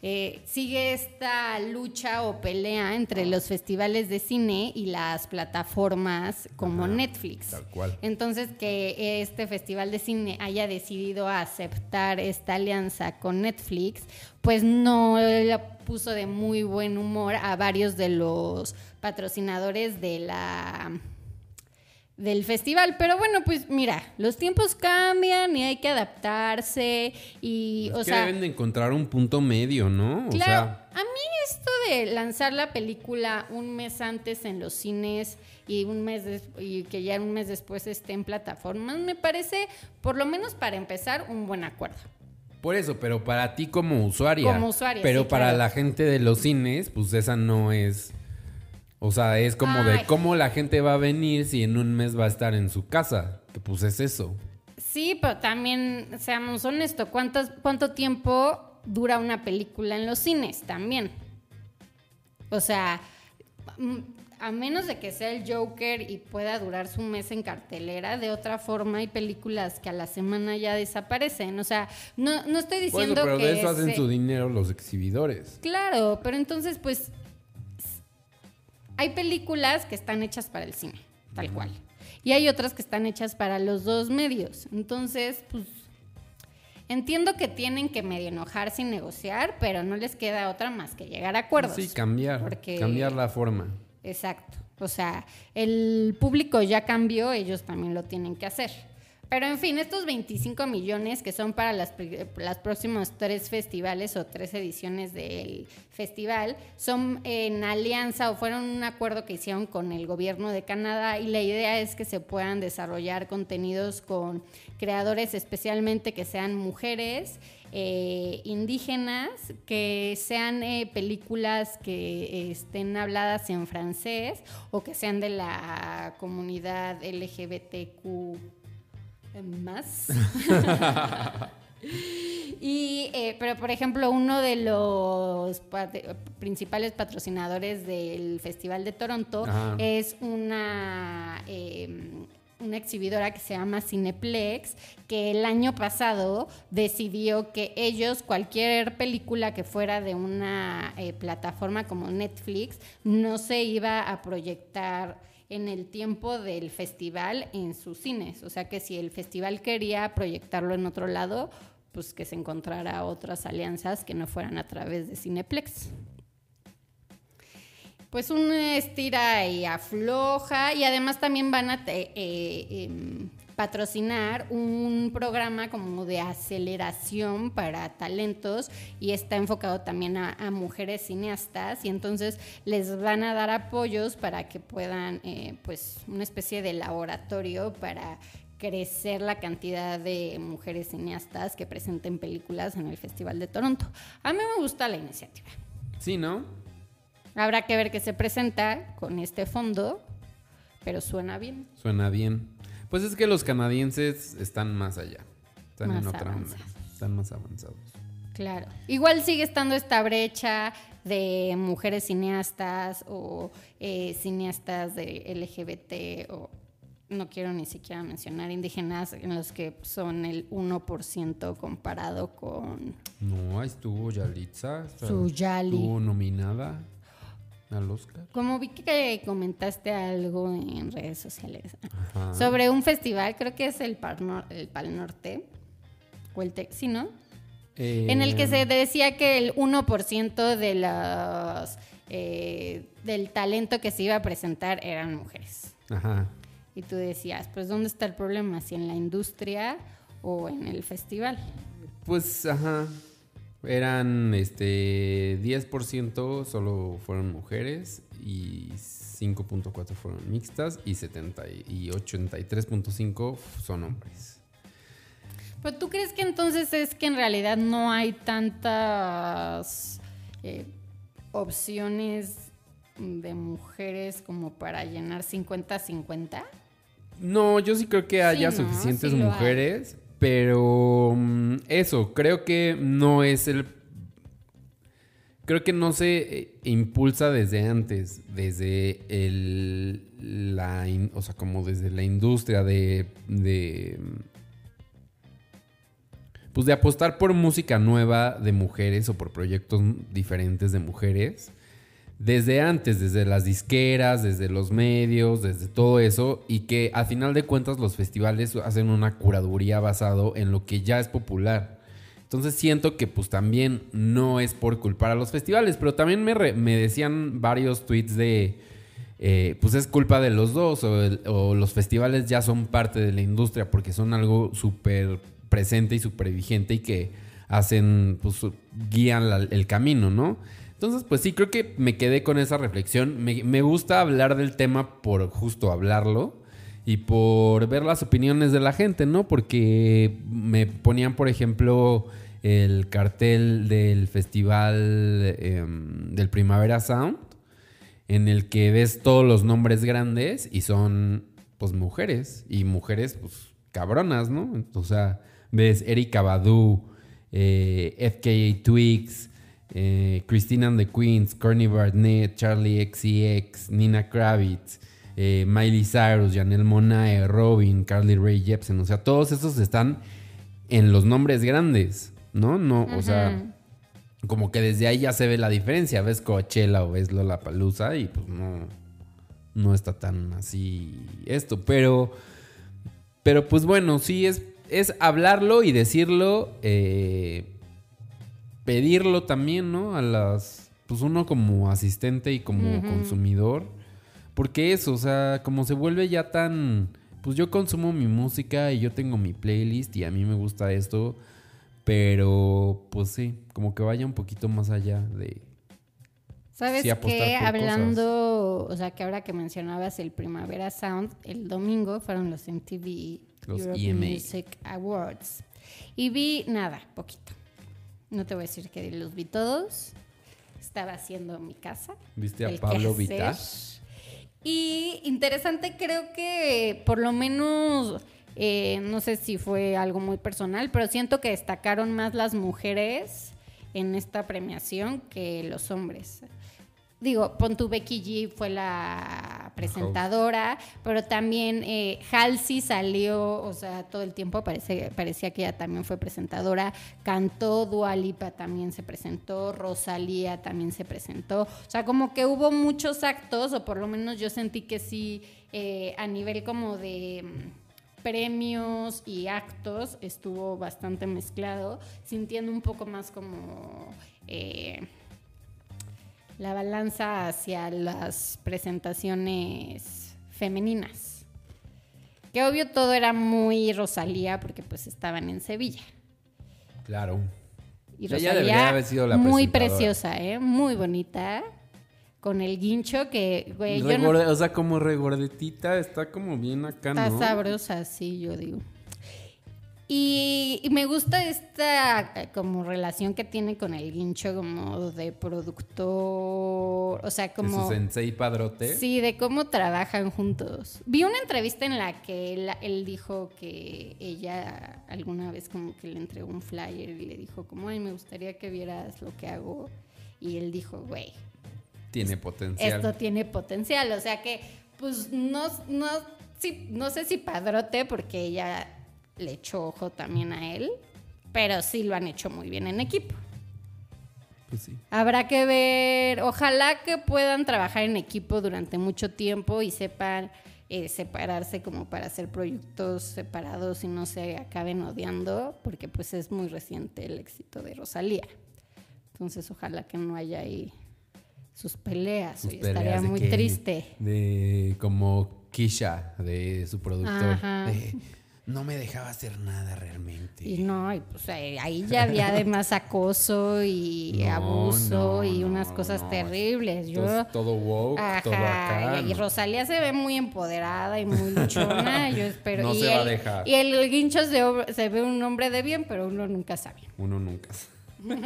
eh, sigue esta lucha o pelea entre los festivales de cine y las plataformas como Ajá, Netflix. tal cual. Entonces que este festival de cine haya decidido aceptar esta alianza con Netflix, pues no le puso de muy buen humor a varios de los patrocinadores de la del festival, pero bueno, pues mira, los tiempos cambian y hay que adaptarse y, Es o que sea, deben de encontrar un punto medio, ¿no? Claro, O sea, a mí esto de lanzar la película un mes antes en los cines y un mes y que ya un mes después esté en plataformas me parece, por lo menos para empezar, un buen acuerdo. por eso, pero para ti como usuaria. Como usuaria, Pero sí, para claro. la gente de los cines, pues esa no es... O sea, es como Ay. de cómo la gente va a venir si en un mes va a estar en su casa. Que pues es eso. Sí, pero también seamos honestos, ¿cuántos, ¿cuánto tiempo dura una película en los cines? También. O sea, mm, a menos de que sea el Joker y pueda durar su mes en cartelera, de otra forma hay películas que a la semana ya desaparecen. O sea, no, no estoy diciendo pero que... de eso hacen su dinero los exhibidores. Claro, pero entonces pues hay películas que están hechas para el cine, tal cual. Y hay otras que están hechas para los dos medios. Entonces, pues entiendo que tienen que medio enojarse y negociar, pero no les queda otra más que llegar a acuerdos. Sí, cambiar. Porque- Cambiar la forma. Exacto. O sea, el público ya cambió, ellos también lo tienen que hacer. Pero en fin, estos 25 millones que son para las, las próximos tres festivales o tres ediciones del festival son en alianza o fueron un acuerdo que hicieron con el gobierno de Canadá y la idea es que se puedan desarrollar contenidos con creadores especialmente que sean mujeres, eh, indígenas, que sean eh, películas que estén habladas en francés o que sean de la comunidad LGBTQ más. Y, eh, pero por ejemplo, uno de los pat- principales patrocinadores del Festival de Toronto Ajá. es una, eh, una exhibidora que se llama Cineplex, que el año pasado decidió que ellos, cualquier película que fuera de una eh, plataforma como Netflix, no se iba a proyectar en el tiempo del festival en sus cines. O sea que si el festival quería proyectarlo en otro lado, pues que se encontrara otras alianzas que no fueran a través de Cineplex. pues un estira y afloja y además también van a eh, em, patrocinar un programa como de aceleración para talentos y está enfocado también a, mujeres cineastas y entonces les van a dar apoyos para que puedan eh, pues una especie de laboratorio para crecer la cantidad de mujeres cineastas que presenten películas en el Festival de Toronto. A mí me gusta la iniciativa. Sí, ¿no? Habrá que ver qué se presenta con este fondo, pero suena bien. Suena bien. Pues es que los canadienses están más allá. Están en otra onda. Están más avanzados. Claro. Igual sigue estando esta brecha de mujeres cineastas o eh, cineastas de LGBT o no quiero ni siquiera mencionar indígenas en los que son el 1% comparado con... No, ahí estuvo Yalitza. Su Yali. Estuvo nominada al Oscar. Como vi que comentaste algo en redes sociales sobre un festival, creo que es el Pal, el Pal Norte, o el sí, ¿no? en el que se eh, decía que el 1% de los, eh, del talento que se iba a presentar eran mujeres. Ajá. Y tú decías, pues ¿dónde está el problema? ¿Si en la industria o en el festival? Pues, ajá, eran este 10% solo fueron mujeres y 5.4 fueron mixtas y 70 y 83.5 son hombres. Pero tú crees que entonces es que en realidad no hay tantas eh, opciones de mujeres como para llenar 50-50? No, yo sí creo que haya suficientes mujeres, pero mm, eso, creo que no es el... Creo que no se eh, impulsa desde antes, desde el, la, o sea, como desde la industria de, de, pues de apostar por música nueva de mujeres o por proyectos diferentes de mujeres desde antes, desde las disqueras, desde los medios, desde todo eso, y que a final de cuentas los festivales hacen una curaduría basado en lo que ya es popular. Entonces siento que pues también no es por culpar a los festivales, pero también me, me decían varios tweets de, eh, pues es culpa de los dos, o, los festivales ya son parte de la industria porque son algo súper presente y súper vigente y que hacen, pues guían el camino, ¿no? Entonces, pues sí, creo que me quedé con esa reflexión. Me, gusta hablar del tema por justo hablarlo y por ver las opiniones de la gente, ¿no? Porque me ponían, por ejemplo, el cartel del festival em, del Primavera Sound, en el que ves todos los nombres grandes y son, pues, mujeres. Y mujeres, pues, cabronas, ¿no? O sea, ves Erika Badu, eh, FKA Twigs, eh, Christina and the Queens, Courtney Barnett, Charlie XCX, Nina Kravitz, eh, Miley Cyrus, Janelle Monae, Robin, Carly Ray Jepsen. O sea, todos esos están en los nombres grandes, ¿no? No, o sea, como que desde ahí ya se ve la diferencia. Ves Coachella o ves Lola Palusa y pues no, no está tan así esto. Pero, pero pues bueno, sí es, es hablarlo y decirlo. Eh, pedirlo también, ¿no? A las, pues uno como asistente y como consumidor. Porque eso, o sea, como se vuelve ya tan, pues yo consumo mi música y yo tengo mi playlist y a mí me gusta esto, pero pues sí, como que vaya un poquito más allá de... ¿Sabes qué? Hablando, o sea, que ahora que mencionabas el Primavera Sound, el domingo fueron los MTV los Europe e Music Awards. Y vi nada, poquito. No te voy a decir que los vi todos. Estaba haciendo mi casa. ¿Viste a Pablo Vittar? Y interesante, creo que por lo menos, eh, no sé si fue algo muy personal, pero siento que destacaron más las mujeres en esta premiación que los hombres digo, Pontu Becky G fue la presentadora, pero también eh, Halsey salió, o sea, todo el tiempo parecía que ella también fue presentadora, cantó, Dualipa también se presentó, Rosalía también se presentó, o sea, como que hubo muchos actos, o por lo menos yo sentí que sí, eh, a nivel como de mm, premios y actos estuvo bastante mezclado, sintiendo un poco más como... Eh, la balanza hacia las presentaciones femeninas. Que obvio todo era muy Rosalía porque pues estaban en Sevilla. Claro. Y Ella Rosalía debería haber sido la muy preciosa, ¿eh? Muy bonita. Con el guincho que, güey, yo no- Regorde- O sea, como regordetita, está como bien acá, Está ¿no? sabrosa, sí, yo digo. Y, y me gusta esta eh, como relación que tiene con el guincho como de productor, o sea, De como... su sensei padrote. Sí, de cómo trabajan juntos. Vi una entrevista en la que él, él dijo que ella alguna vez como que le entregó un flyer y le dijo como, ay, me gustaría que vieras lo que hago. Y él dijo, güey, Tiene potencial. esto tiene potencial. O sea que, pues, no, no, sí, no sé si padrote, porque ella le echó ojo también a él, pero sí lo han hecho muy bien en equipo. Pues sí. Habrá que ver, ojalá que puedan trabajar en equipo durante mucho tiempo y sepan eh, separarse como para hacer proyectos separados y no se acaben odiando, porque pues es muy reciente el éxito de Rosalía. Entonces ojalá que no haya ahí sus peleas, Sus oye, peleas estaría muy que- triste. De como Kisha, de su productor. Ajá. No me dejaba hacer nada realmente. Y no, y pues ahí ya había además acoso y No, abuso no, y unas no, cosas terribles. Yo, Todo, todo woke, todo Ajá, acá. y. Rosalía se ve muy empoderada y muy luchona, yo espero. No y se va a el- dejar. Y el guincho se ve un hombre de bien, pero uno nunca sabe. Uno nunca. sabe.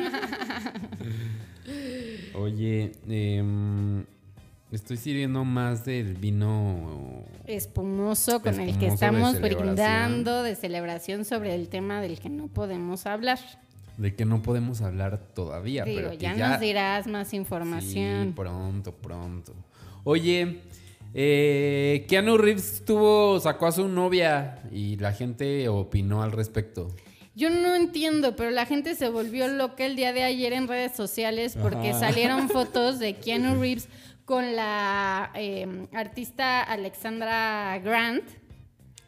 Oye, em, estoy sirviendo más del vino. Espumoso con el que estamos brindando de celebración sobre el tema del que no podemos hablar. De que no podemos hablar todavía. Digo, pero que ya, ya nos dirás más Sí, información. pronto, pronto. Oye, eh, Keanu Reeves tuvo, sacó a su novia y la gente opinó al respecto. Yo no entiendo, pero la gente se volvió loca el día de ayer en redes sociales porque Ajá. salieron fotos de Keanu Reeves con la eh, artista Alexandra Grant,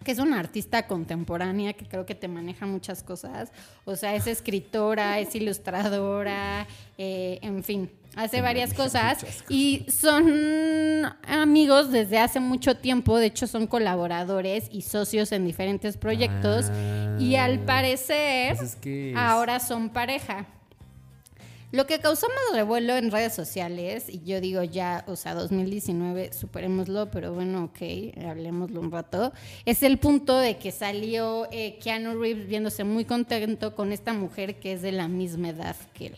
que es una artista contemporánea que creo que te maneja muchas cosas. O sea, es escritora, es ilustradora, eh, en fin, hace varias cosas. Y son amigos desde hace mucho tiempo, de hecho son colaboradores y socios en diferentes proyectos. Y al Ah, parecer, pues es que es- ahora son pareja. Lo que causó más revuelo en redes sociales, y yo digo ya, o sea, 2019, superémoslo, pero bueno, ok, hablemoslo un rato, es el punto de que salió eh, Keanu Reeves viéndose muy contento con esta mujer que es de la misma edad que él,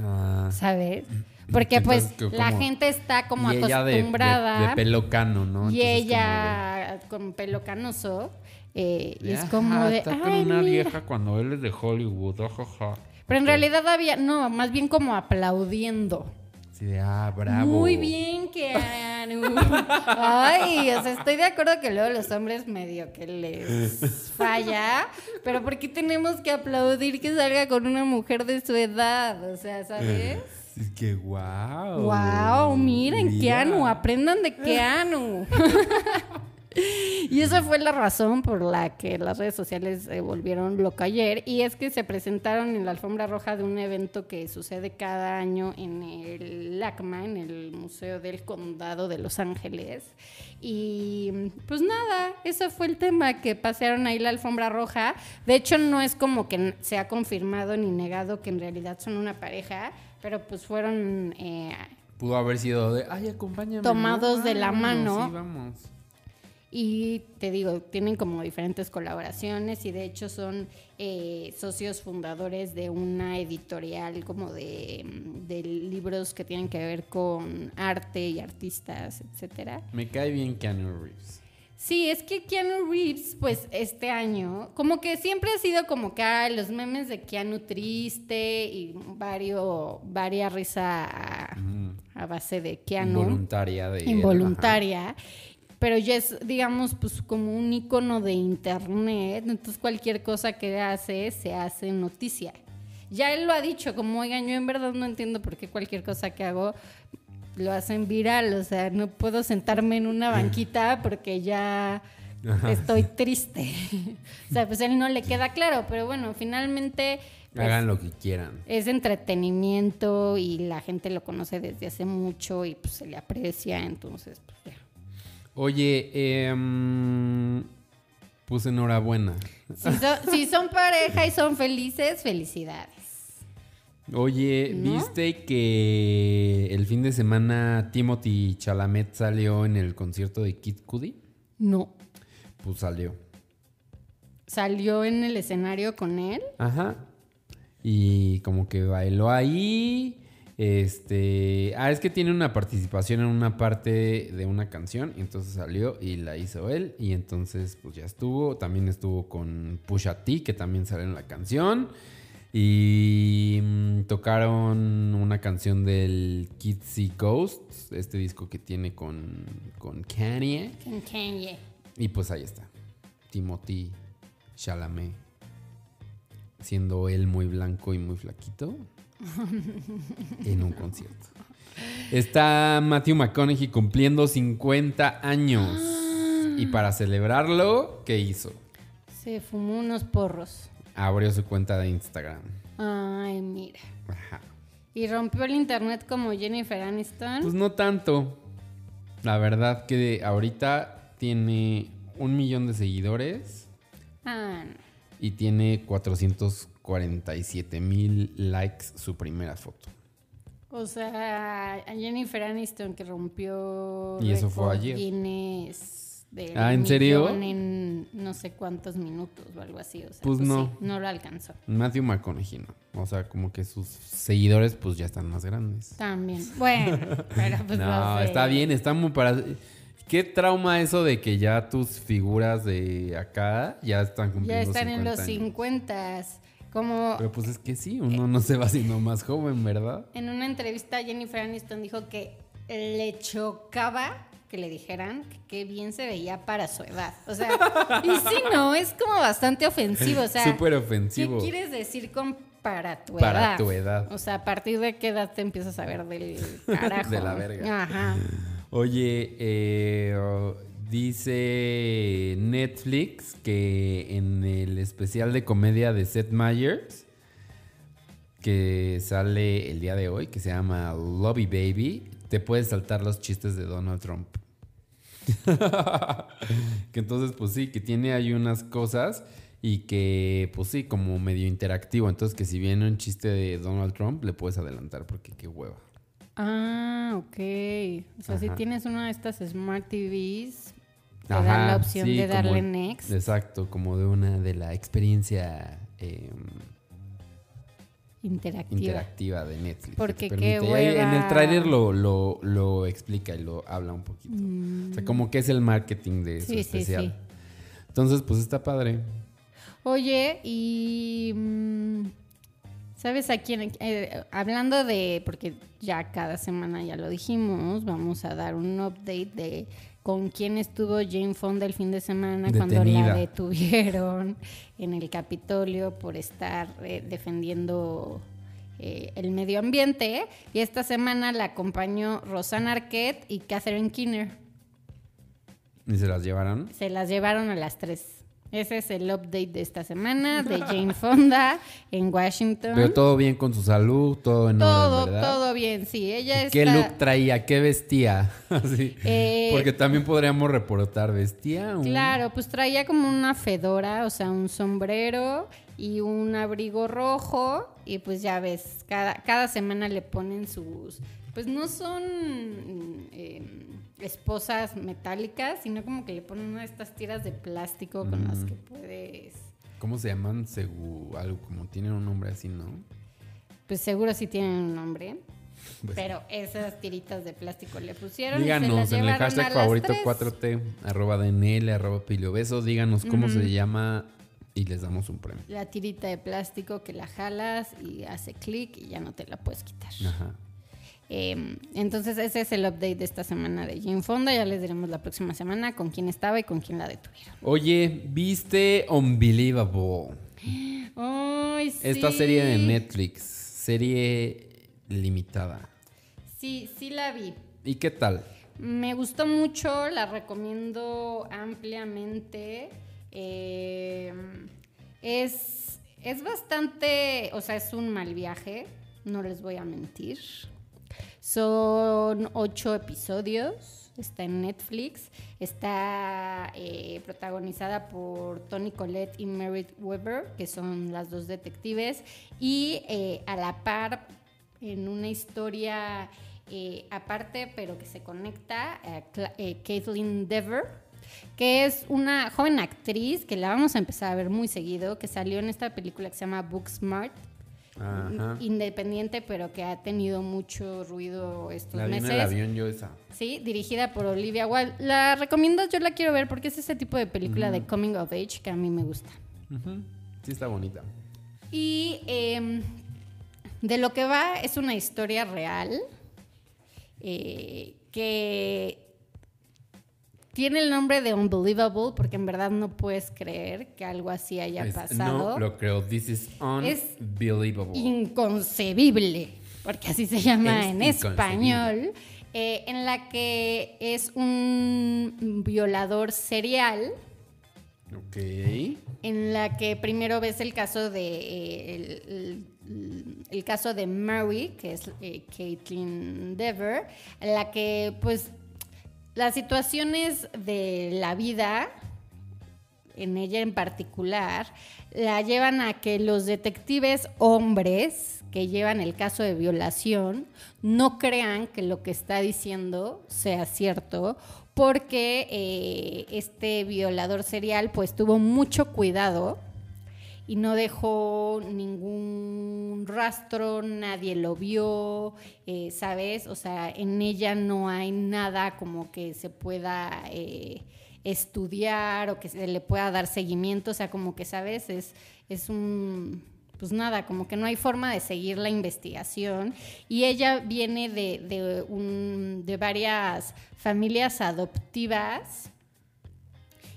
Ah, ¿sabes? Porque pues Entonces, que la gente está como y ella de- de, acostumbrada de pelo cano, ¿no? y Entonces, ella con pelo canoso, eh, y es como "Ajá, de... Está con "Ay, una mira". vieja cuando él es de Hollywood, ajaja. Pero en realidad había, no, más bien como aplaudiendo. Sí, de, ah, bravo. Muy bien, Keanu. Ay, o sea, estoy de acuerdo que luego los hombres medio que les falla, pero ¿por qué tenemos que aplaudir que salga con una mujer de su edad? O sea, ¿sabes? Es que wow. Wow, miren, Mira. Keanu, aprendan de Keanu. Y esa fue la razón por la que las redes sociales se volvieron loca ayer. Y es que se presentaron en la alfombra roja de un evento que sucede cada año en el LACMA, en el Museo del Condado de Los Ángeles. Y pues nada, ese fue el tema, que pasearon ahí la alfombra roja. De hecho, no es como que se ha confirmado ni negado que en realidad son una pareja, pero pues fueron... eh, Pudo haber sido de, ay, acompáñame. Tomados de la mano. Sí, vamos. Y te digo, tienen como diferentes colaboraciones y de hecho son eh, socios fundadores de una editorial como de, mm, de libros que tienen que ver con arte y artistas, etcétera. Me cae bien Keanu Reeves. Sí, es que Keanu Reeves, pues este año, como que siempre ha sido como que ah, los memes de Keanu triste y varios, varia risa a, a base de Keanu Involuntaria de. involuntaria, pero ya es, digamos, pues como un icono de internet, entonces cualquier cosa que hace se hace noticia. Ya él lo ha dicho, como, oigan, yo en verdad no entiendo por qué cualquier cosa que hago lo hacen viral, o sea, no puedo sentarme en una banquita porque ya estoy triste. o sea, pues él no le queda claro, pero bueno, finalmente... pues, Hagan lo que quieran. es entretenimiento y la gente lo conoce desde hace mucho y pues se le aprecia, entonces pues ya. Oye, em, pues enhorabuena. Si son, si son pareja y son felices, felicidades. Oye, ¿No? ¿viste que el fin de semana Timothy Chalamet salió en el concierto de Kid Cudi? No. Pues salió. Salió en el escenario con él. Ajá. Y como que bailó ahí. Este. Ah, es que tiene una participación en una parte de una canción. Y entonces salió y la hizo él. Y entonces, pues ya estuvo. También estuvo con Pusha T, que también sale en la canción. Y mm, tocaron una canción del Kitsy Ghosts, este disco que tiene con, con Kanye. Con Kanye. Y pues ahí está. Timothy Chalamet. Siendo él muy blanco y muy flaquito. en un concierto. Está Matthew McConaughey cumpliendo 50 años. Y para celebrarlo, ¿qué hizo? Se fumó unos porros. Abrió su cuenta de Instagram. Ay, mira. Ajá. Y rompió el internet como Jennifer Aniston. Pues no tanto. La verdad que ahorita tiene un millón de seguidores. Ah, no. Y tiene 447 mil likes su primera foto. O sea, a Jennifer Aniston que rompió Y eso fue ayer. Guinness del Ah, ¿en serio? en no sé cuántos minutos o algo así. O sea, Pues no. sí, no lo alcanzó. Matthew McConaughey no. O sea, como que sus seguidores pues ya están más grandes. También. Bueno, pero pues no, sé. está bien, está muy para... ¿Qué trauma eso de que ya tus figuras de acá ya están Ya cumpliendo están en los 50 años? 50. Como Pero pues es que sí, uno no se va haciendo más joven, ¿verdad? en una entrevista Jennifer Aniston dijo que le chocaba que le dijeran que qué bien se veía para su edad. O sea, y sí, no, es como bastante ofensivo. O sea, Súper ofensivo. ¿Qué quieres decir con para tu Para edad? tu edad. O sea, a partir de qué edad te empiezas a ver del carajo. De la verga. Ajá. Oye, eh, dice Netflix que en el especial de comedia de Seth Meyers, que sale el día de hoy, que se llama Lobby Baby, te puedes saltar los chistes de Donald Trump. que entonces, pues sí, que tiene ahí unas cosas y que, pues sí, como medio interactivo. Entonces, que si viene un chiste de Donald Trump, le puedes adelantar porque qué hueva. Ah, ok. O sea, si tienes una de estas Smart TVs, te Ajá, dan la opción sí, de como- darle next. Exacto, como de una de la experiencia eh, Interactiva. interactiva de Netflix. que Porque qué En el hueva. tráiler lo, lo, lo explica y lo habla un poquito. O sea, como que es el marketing de Mm. Sí, sí, especial. sí. Entonces, pues está padre. Oye, y. mm, ¿Sabes a quién? eh, hablando de. Porque ya cada semana ya lo dijimos, vamos a dar un update de con quién estuvo Jane Fonda el fin de semana cuando la detuvieron en el Capitolio por estar eh, defendiendo. eh, el medio ambiente y esta semana la acompañó Rosanna Arquette y Catherine Keener. ¿Y se las llevaron? Se las llevaron a las tres. Ese es el update de esta semana de Jane Fonda en Washington. Pero todo bien con su salud, todo en todo, orden, ¿verdad? todo bien, sí. Ella ¿Qué está- look traía? ¿Qué vestía? Eh, Porque también podríamos reportar, ¿vestía? un- Claro, pues traía como una fedora, o sea, un sombrero y un abrigo rojo. Y pues ya ves, cada, cada semana le ponen sus. Pues no son eh, esposas metálicas, sino como que le ponen una de estas tiras de plástico con las que puedes. ¿Cómo se llaman? Segu, algo como tienen un nombre así, ¿no? Pues seguro sí tienen un nombre. Pues, Pero esas tiritas de plástico le pusieron. y se díganos las en el hashtag favorito tres. 4T, arroba DNL, arroba piliobeso, díganos cómo se llama y les damos un premio. La tirita de plástico que la jalas y hace clic y ya no te la puedes quitar. Ajá. Eh, entonces ese es el update de esta semana de Jane Fonda. Ya les diremos la próxima semana con quién estaba y con quién la detuvieron. Oye, ¿viste Unbelievable? Ay, sí. Esta serie de Netflix, serie limitada. Sí, sí la vi. ¿Y qué tal? Me gustó mucho, la recomiendo ampliamente. Eh, es, es bastante, o sea, es un mal viaje, no les voy a mentir. Son ocho episodios, está en Netflix, está eh, protagonizada por Tony Collette y Merritt Weber, que son las dos detectives, y eh, a la par, en una historia eh, aparte, pero que se conecta, Kathleen Dever, que es una joven actriz que la vamos a empezar a ver muy seguido, que salió en esta película que se llama Booksmart. Ajá. Independiente, pero que ha tenido mucho ruido estos La vi en meses. el avión yo esa. Sí, dirigida por Olivia Wilde. La recomiendo, yo la quiero ver porque es ese tipo de película de coming of age que a mí me gusta. Sí está bonita. Y em, de lo que va es una historia real eh, que tiene el nombre de Unbelievable porque en verdad no puedes creer que algo así haya Es- pasado. no lo creo. This is Es unbelievable. inconcebible, porque así se llama Es en español, eh, en la que es un violador serial, ok. en la que primero ves el caso de eh, el, el- el caso de Mary, que es eh, Caitlin Dever, en la que pues las situaciones de la vida en ella en particular, la llevan a que los detectives hombres que llevan el caso de violación no crean que lo que está diciendo sea cierto, porque eh, este violador serial pues tuvo mucho cuidado y no dejó ningún rastro, nadie lo vio, eh, ¿sabes? O sea, en ella no hay nada como que se pueda eh, estudiar o que se le pueda dar seguimiento, o sea, como que, ¿sabes? Es, es un... Pues nada, como que no hay forma de seguir la investigación. Y ella viene de, de, un- de varias familias adoptivas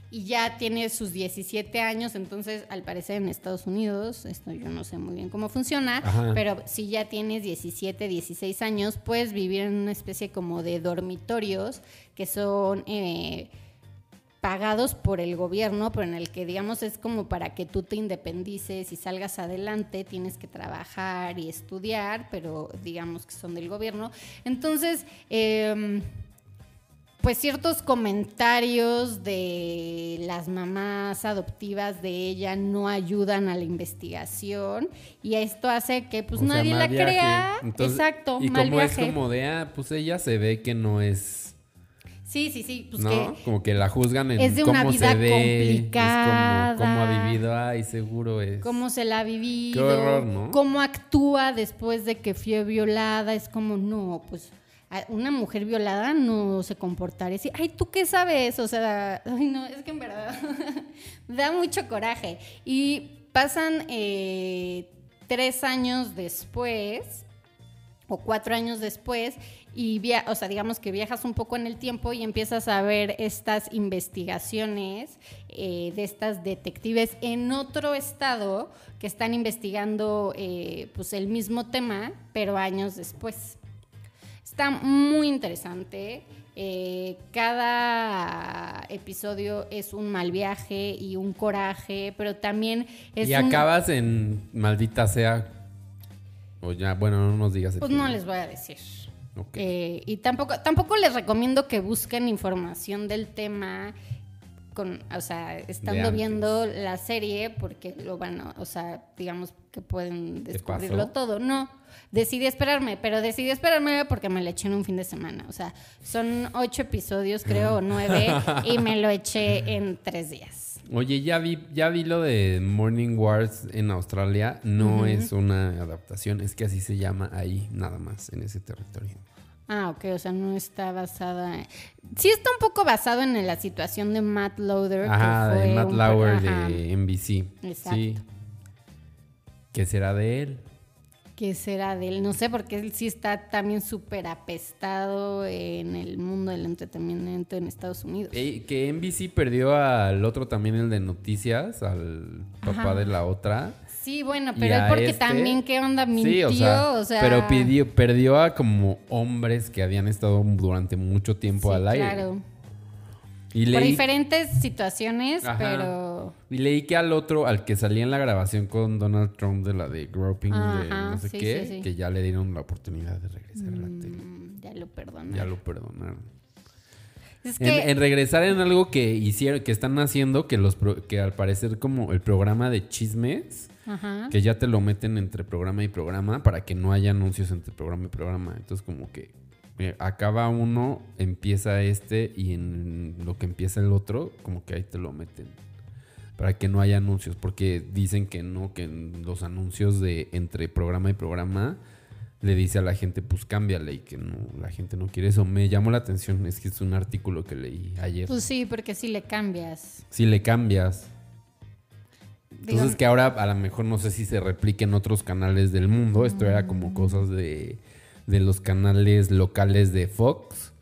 y ya tiene sus 17 años, entonces al parecer en Estados Unidos, esto yo no sé muy bien cómo funciona, Ajá. pero si ya tienes 17, 16 años, puedes vivir en una especie como de dormitorios que son eh, pagados por el gobierno, pero en el que digamos es como para que tú te independices y salgas adelante, tienes que trabajar y estudiar, pero digamos que son del gobierno. Entonces, em, pues ciertos comentarios de las mamás adoptivas de ella no ayudan a la investigación y esto hace que pues O sea, nadie la viaje. crea. Entonces, Exacto, Y mal como es como de, ah, pues ella se ve que no es, Sí, sí, sí, pues ¿no? que Como que la juzgan en es de cómo una vida se ve. complicada. Es como cómo ha vivido, ay, seguro es. cómo se la ha vivido, Qué horror, ¿no? cómo actúa después de que fue violada, es como, no, pues una mujer violada no se comportaría así, ay, ¿tú qué sabes? O sea, ay, no, es que en verdad da mucho coraje. Y pasan eh, tres años después, o cuatro años después, y via o sea, digamos que viajas un poco en el tiempo y empiezas a ver estas investigaciones eh, de estas detectives en otro estado que están investigando eh, pues el mismo tema, pero años después. Está muy interesante. eh, cada episodio es un mal viaje y un coraje, pero también es y un- acabas en maldita sea. O ya, bueno, no nos digas. Pues no les voy a decir. Eh, y tampoco, tampoco les recomiendo que busquen información del tema con, o sea, estando viendo la serie, porque lo van a, o sea, digamos que pueden ¿Te descubrirlo todo. No, decidí esperarme, pero decidí esperarme porque me lo eché en un fin de semana. O sea, son ocho episodios, creo, o nueve, y me lo eché en tres días. Oye, ya vi, ya vi lo de Morning Wars en Australia. No es una adaptación, es que así se llama ahí, nada más, en ese territorio. Ah, ok, o sea, no está basada. Sí está un poco basado en la situación de Matt Lauder. que Ajá, de Matt Lauer ajá. de NBC. Exacto. Sí. ¿Qué será de él? ¿Qué será de él? No sé, porque él sí está también súper apestado en el mundo del entretenimiento en Estados Unidos. Eh, que NBC perdió al otro también, el de noticias, al papá Ajá. de la otra. Sí, bueno, pero él porque este- también, ¿qué onda? Mintió, Sí, o sea, o sea... pero pidió, perdió a como hombres que habían estado durante mucho tiempo Sí, al aire. claro. Y Por diferentes situaciones, Ajá. pero... y leí que al otro, al que salía en la grabación con Donald Trump de la de Groping, de Ajá, no sé sí, qué, que ya le dieron la oportunidad de regresar a la tele. mm, ya lo perdoné. Ya lo perdonaron. Es En, que... en regresar en algo que hicieron, que están haciendo, que los pro- que al parecer como el programa de chismes, Ajá. que ya te lo meten entre programa y programa para que no haya anuncios entre programa y programa. Entonces como que eh, acaba uno, empieza este y en lo que empieza el otro, como que ahí te lo meten. Para que no haya anuncios, porque dicen que no, que los anuncios de entre programa y programa le dice a la gente, pues cámbiale y que no, la gente no quiere eso. Me llamó la atención, es que es un artículo que leí ayer. Pues sí, porque si le cambias. Si le cambias, Digo, entonces que ahora a lo mejor no sé si se replique en otros canales del mundo. Esto era como cosas de, de los canales locales de Fox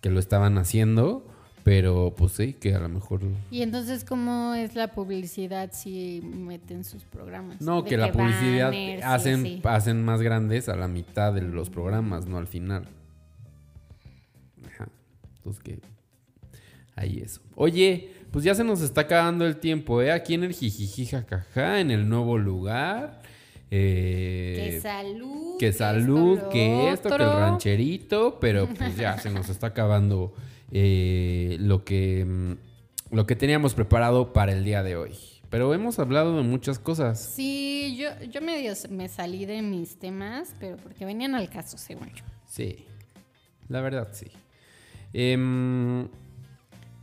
que lo estaban haciendo. Pero pues sí, que a lo mejor... Y entonces, ¿cómo es la publicidad si meten sus programas? No, que la publicidad banners hacen, hacen más grandes a la mitad de los programas, no al final. Ajá. Entonces que... Ahí eso. Oye, pues ya se nos está acabando el tiempo, ¿eh? Aquí en el Jijiji jajaja, en el nuevo lugar. Eh, Que salud. que salud, esto, lo que esto, que el rancherito, pero pues ya se nos está acabando eh, lo que mm, lo que teníamos preparado para el día de hoy. Pero hemos hablado de muchas cosas. Sí, yo, yo medio me salí de mis temas, pero porque venían al caso, según yo. Sí, la verdad sí. Em,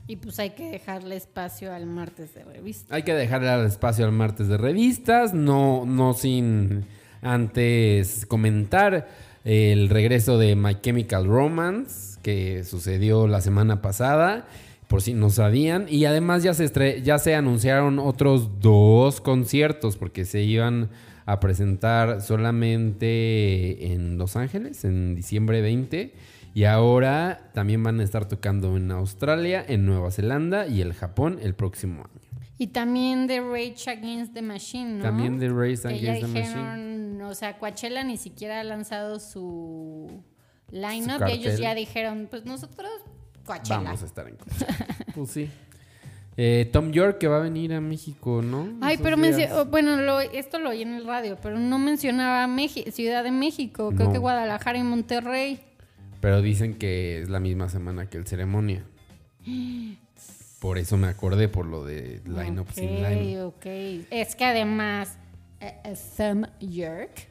Y pues hay que dejarle espacio al martes de revista. hay que dejarle espacio al martes de revistas, no, no sin antes comentar el regreso de My Chemical Romance que sucedió la semana pasada, por si no sabían, y además ya se, ya se anunciaron otros dos conciertos porque se iban a presentar solamente en Los Ángeles en diciembre 20 y ahora también van a estar tocando en Australia, en Nueva Zelanda y el Japón el próximo año. Y también de Rage Against the Machine, ¿no? También de ya Against the Machine. o sea, Coachella ni siquiera ha lanzado su line-up y ellos ya dijeron, pues nosotros Coachella. Vamos a estar en Coachella. pues sí. Eh, Tom York que va a venir a México, ¿no? Ay, Esos pero mencio- oh, bueno, lo- esto lo oí en el radio, pero no mencionaba Meji- Ciudad de México, creo No. que Guadalajara y Monterrey. Pero dicen que es la misma semana que el ceremonia. Por eso me acordé por lo de line up Ok, sin line. ok. Es que además, eh, eh, Sam York,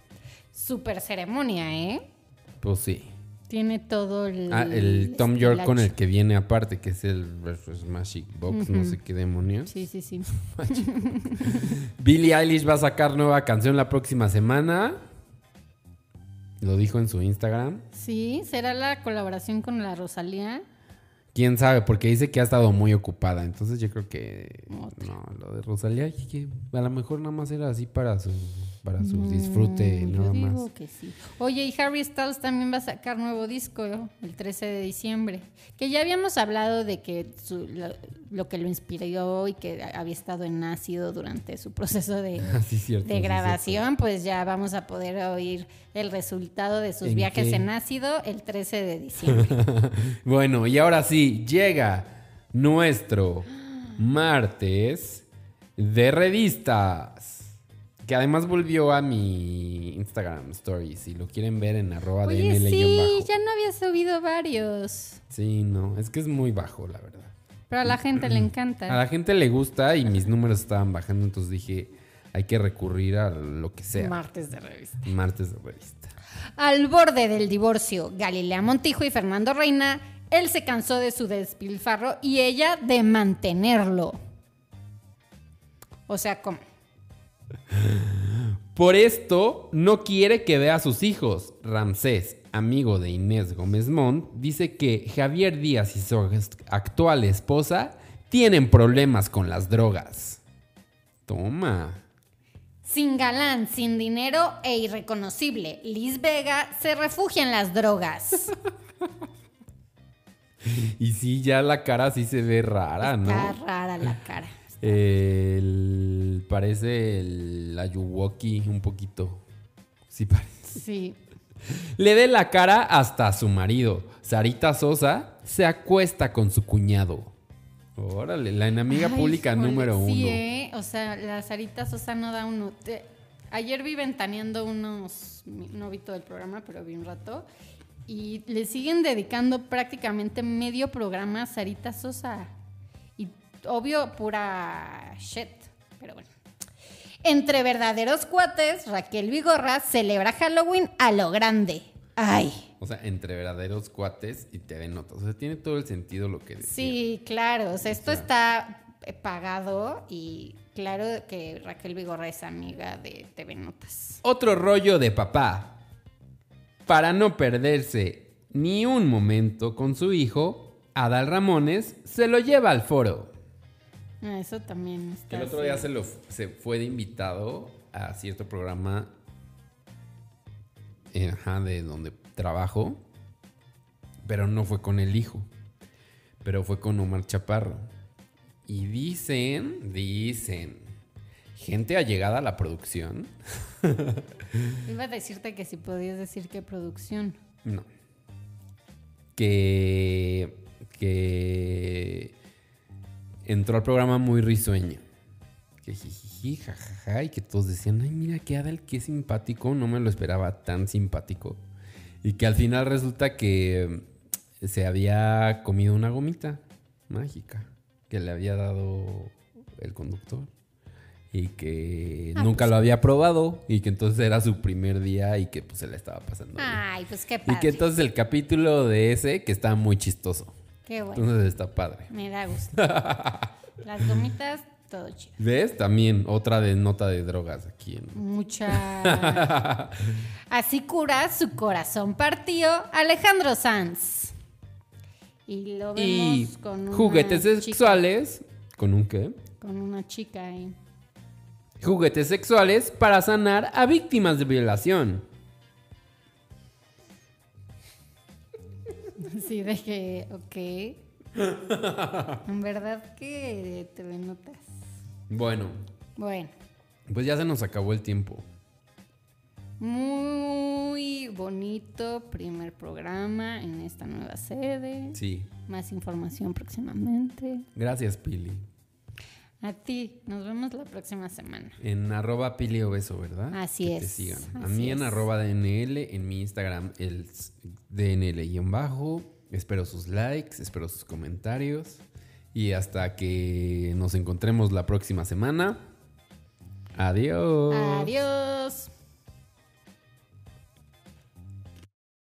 super ceremonia, ¿eh? Pues sí. Tiene todo el... Ah, el Tom York con el que viene aparte, que es el versus Magic Box, no sé qué demonios. Sí, sí, sí. Billie Eilish va a sacar nueva canción la próxima semana. Lo dijo en su Instagram. Sí, ¿será la colaboración con la Rosalía? Quién sabe, porque dice que ha estado muy ocupada. Entonces yo creo que. Otra. No, lo de Rosalía, que a lo mejor nada más era así para su, para su disfrute, Mm, nada Yo digo más. que sí. Oye, y Harry Styles también va a sacar nuevo disco ¿no? el 13 de diciembre. Que ya habíamos hablado de que su- lo, lo que lo inspiró y que había estado en ácido durante su proceso de, Así es cierto. de sí es grabación, pues ya vamos a poder oír el resultado de sus ¿En viajes qué? en ácido el 13 de diciembre. bueno, y ahora sí, llega nuestro martes de revistas. Que además volvió a mi Instagram Story. Si lo quieren ver en arroba Oye, sí, ya no había subido varios. Sí, no, es que es muy bajo, la verdad. Pero a la gente le A encanta. la gente le gusta y mis números estaban bajando, entonces dije, hay que recurrir a lo que sea. Martes de revista. Martes de revista. Al borde del divorcio, Galilea Montijo y Fernando Reina, él se cansó de su despilfarro y ella de mantenerlo. O sea, ¿cómo? Por esto, no quiere que vea a sus hijos. Ramsés, amigo de Inés Gómez Montt, dice que Javier Díaz y su actual esposa tienen problemas con las drogas. Toma. Sin galán, sin dinero e irreconocible, Liz Vega se refugia en las drogas. Y sí, ya la cara sí se ve rara, ¿no? Está rara la cara. El- parece el Ayuwoki un poquito. Sí parece. Sí. Le dé la cara hasta a su marido. Sarita Sosa se acuesta con su cuñado. Órale, la enemiga Ay, pública número uno. Sí, ¿eh? O sea, la Sarita Sosa no da uno. Te- Ayer vi ventaneando unos. No vi todo el programa, pero vi un rato. Y le siguen dedicando prácticamente medio programa a Sarita Sosa. Obvio, pura shit. Pero bueno. Entre verdaderos cuates, Raquel Vigorra celebra Halloween a lo grande. Ay. O sea, entre verdaderos cuates y TV Notas. O sea, tiene todo el sentido lo que decía. Sí, claro. O sea, esto O sea. está eh, pagado y claro que Raquel Vigorra es amiga de TV Notas. Otro rollo de papá. Para no perderse ni un momento con su hijo, Adal Ramones se lo lleva al foro. Ah, eso también está. El otro así. día se, lo, se fue de invitado a cierto programa eh, ajá, de donde trabajo, pero no fue con el hijo, pero fue con Omar Chaparro. Y dicen, dicen, gente allegada a la producción, Iba a decirte que si podías decir qué producción. no, que, que entró al programa muy risueño. Que jijiji, jajaja, y que todos decían, ay, mira que Adal, qué simpático, no me lo esperaba tan simpático. Y que al final resulta que mm, se había comido una gomita mágica que le había dado el conductor. Y que Ah, nunca pues. lo había probado. Y que entonces era su primer día y que pues se le estaba pasando. bien. Ay, pues qué y padre. que entonces el capítulo de ese que está muy chistoso. Qué bueno. Entonces está padre. Me da gusto. Las gomitas, todo chido. ¿Ves? También otra de nota de drogas aquí. en- Mucha. Así cura su corazón partido Alejandro Sanz. Y lo vemos Y con una juguetes chica- sexuales. ¿Con un qué? con una chica ahí. Juguetes sexuales para sanar a víctimas de violación. Sí, de que, ok. En verdad que te notas. Bueno, Bueno, pues ya se nos acabó el tiempo. muy bonito primer programa en esta nueva sede. Sí. Más información próximamente. Gracias, Pili. A ti, nos vemos la próxima semana. En arroba Pili Obeso, ¿verdad? Así Que te es, sigan. A mí en es. arroba DNL, en mi Instagram el DNL-bajo. Espero sus likes, espero sus comentarios. Y hasta que nos encontremos la próxima semana. Adiós. Adiós.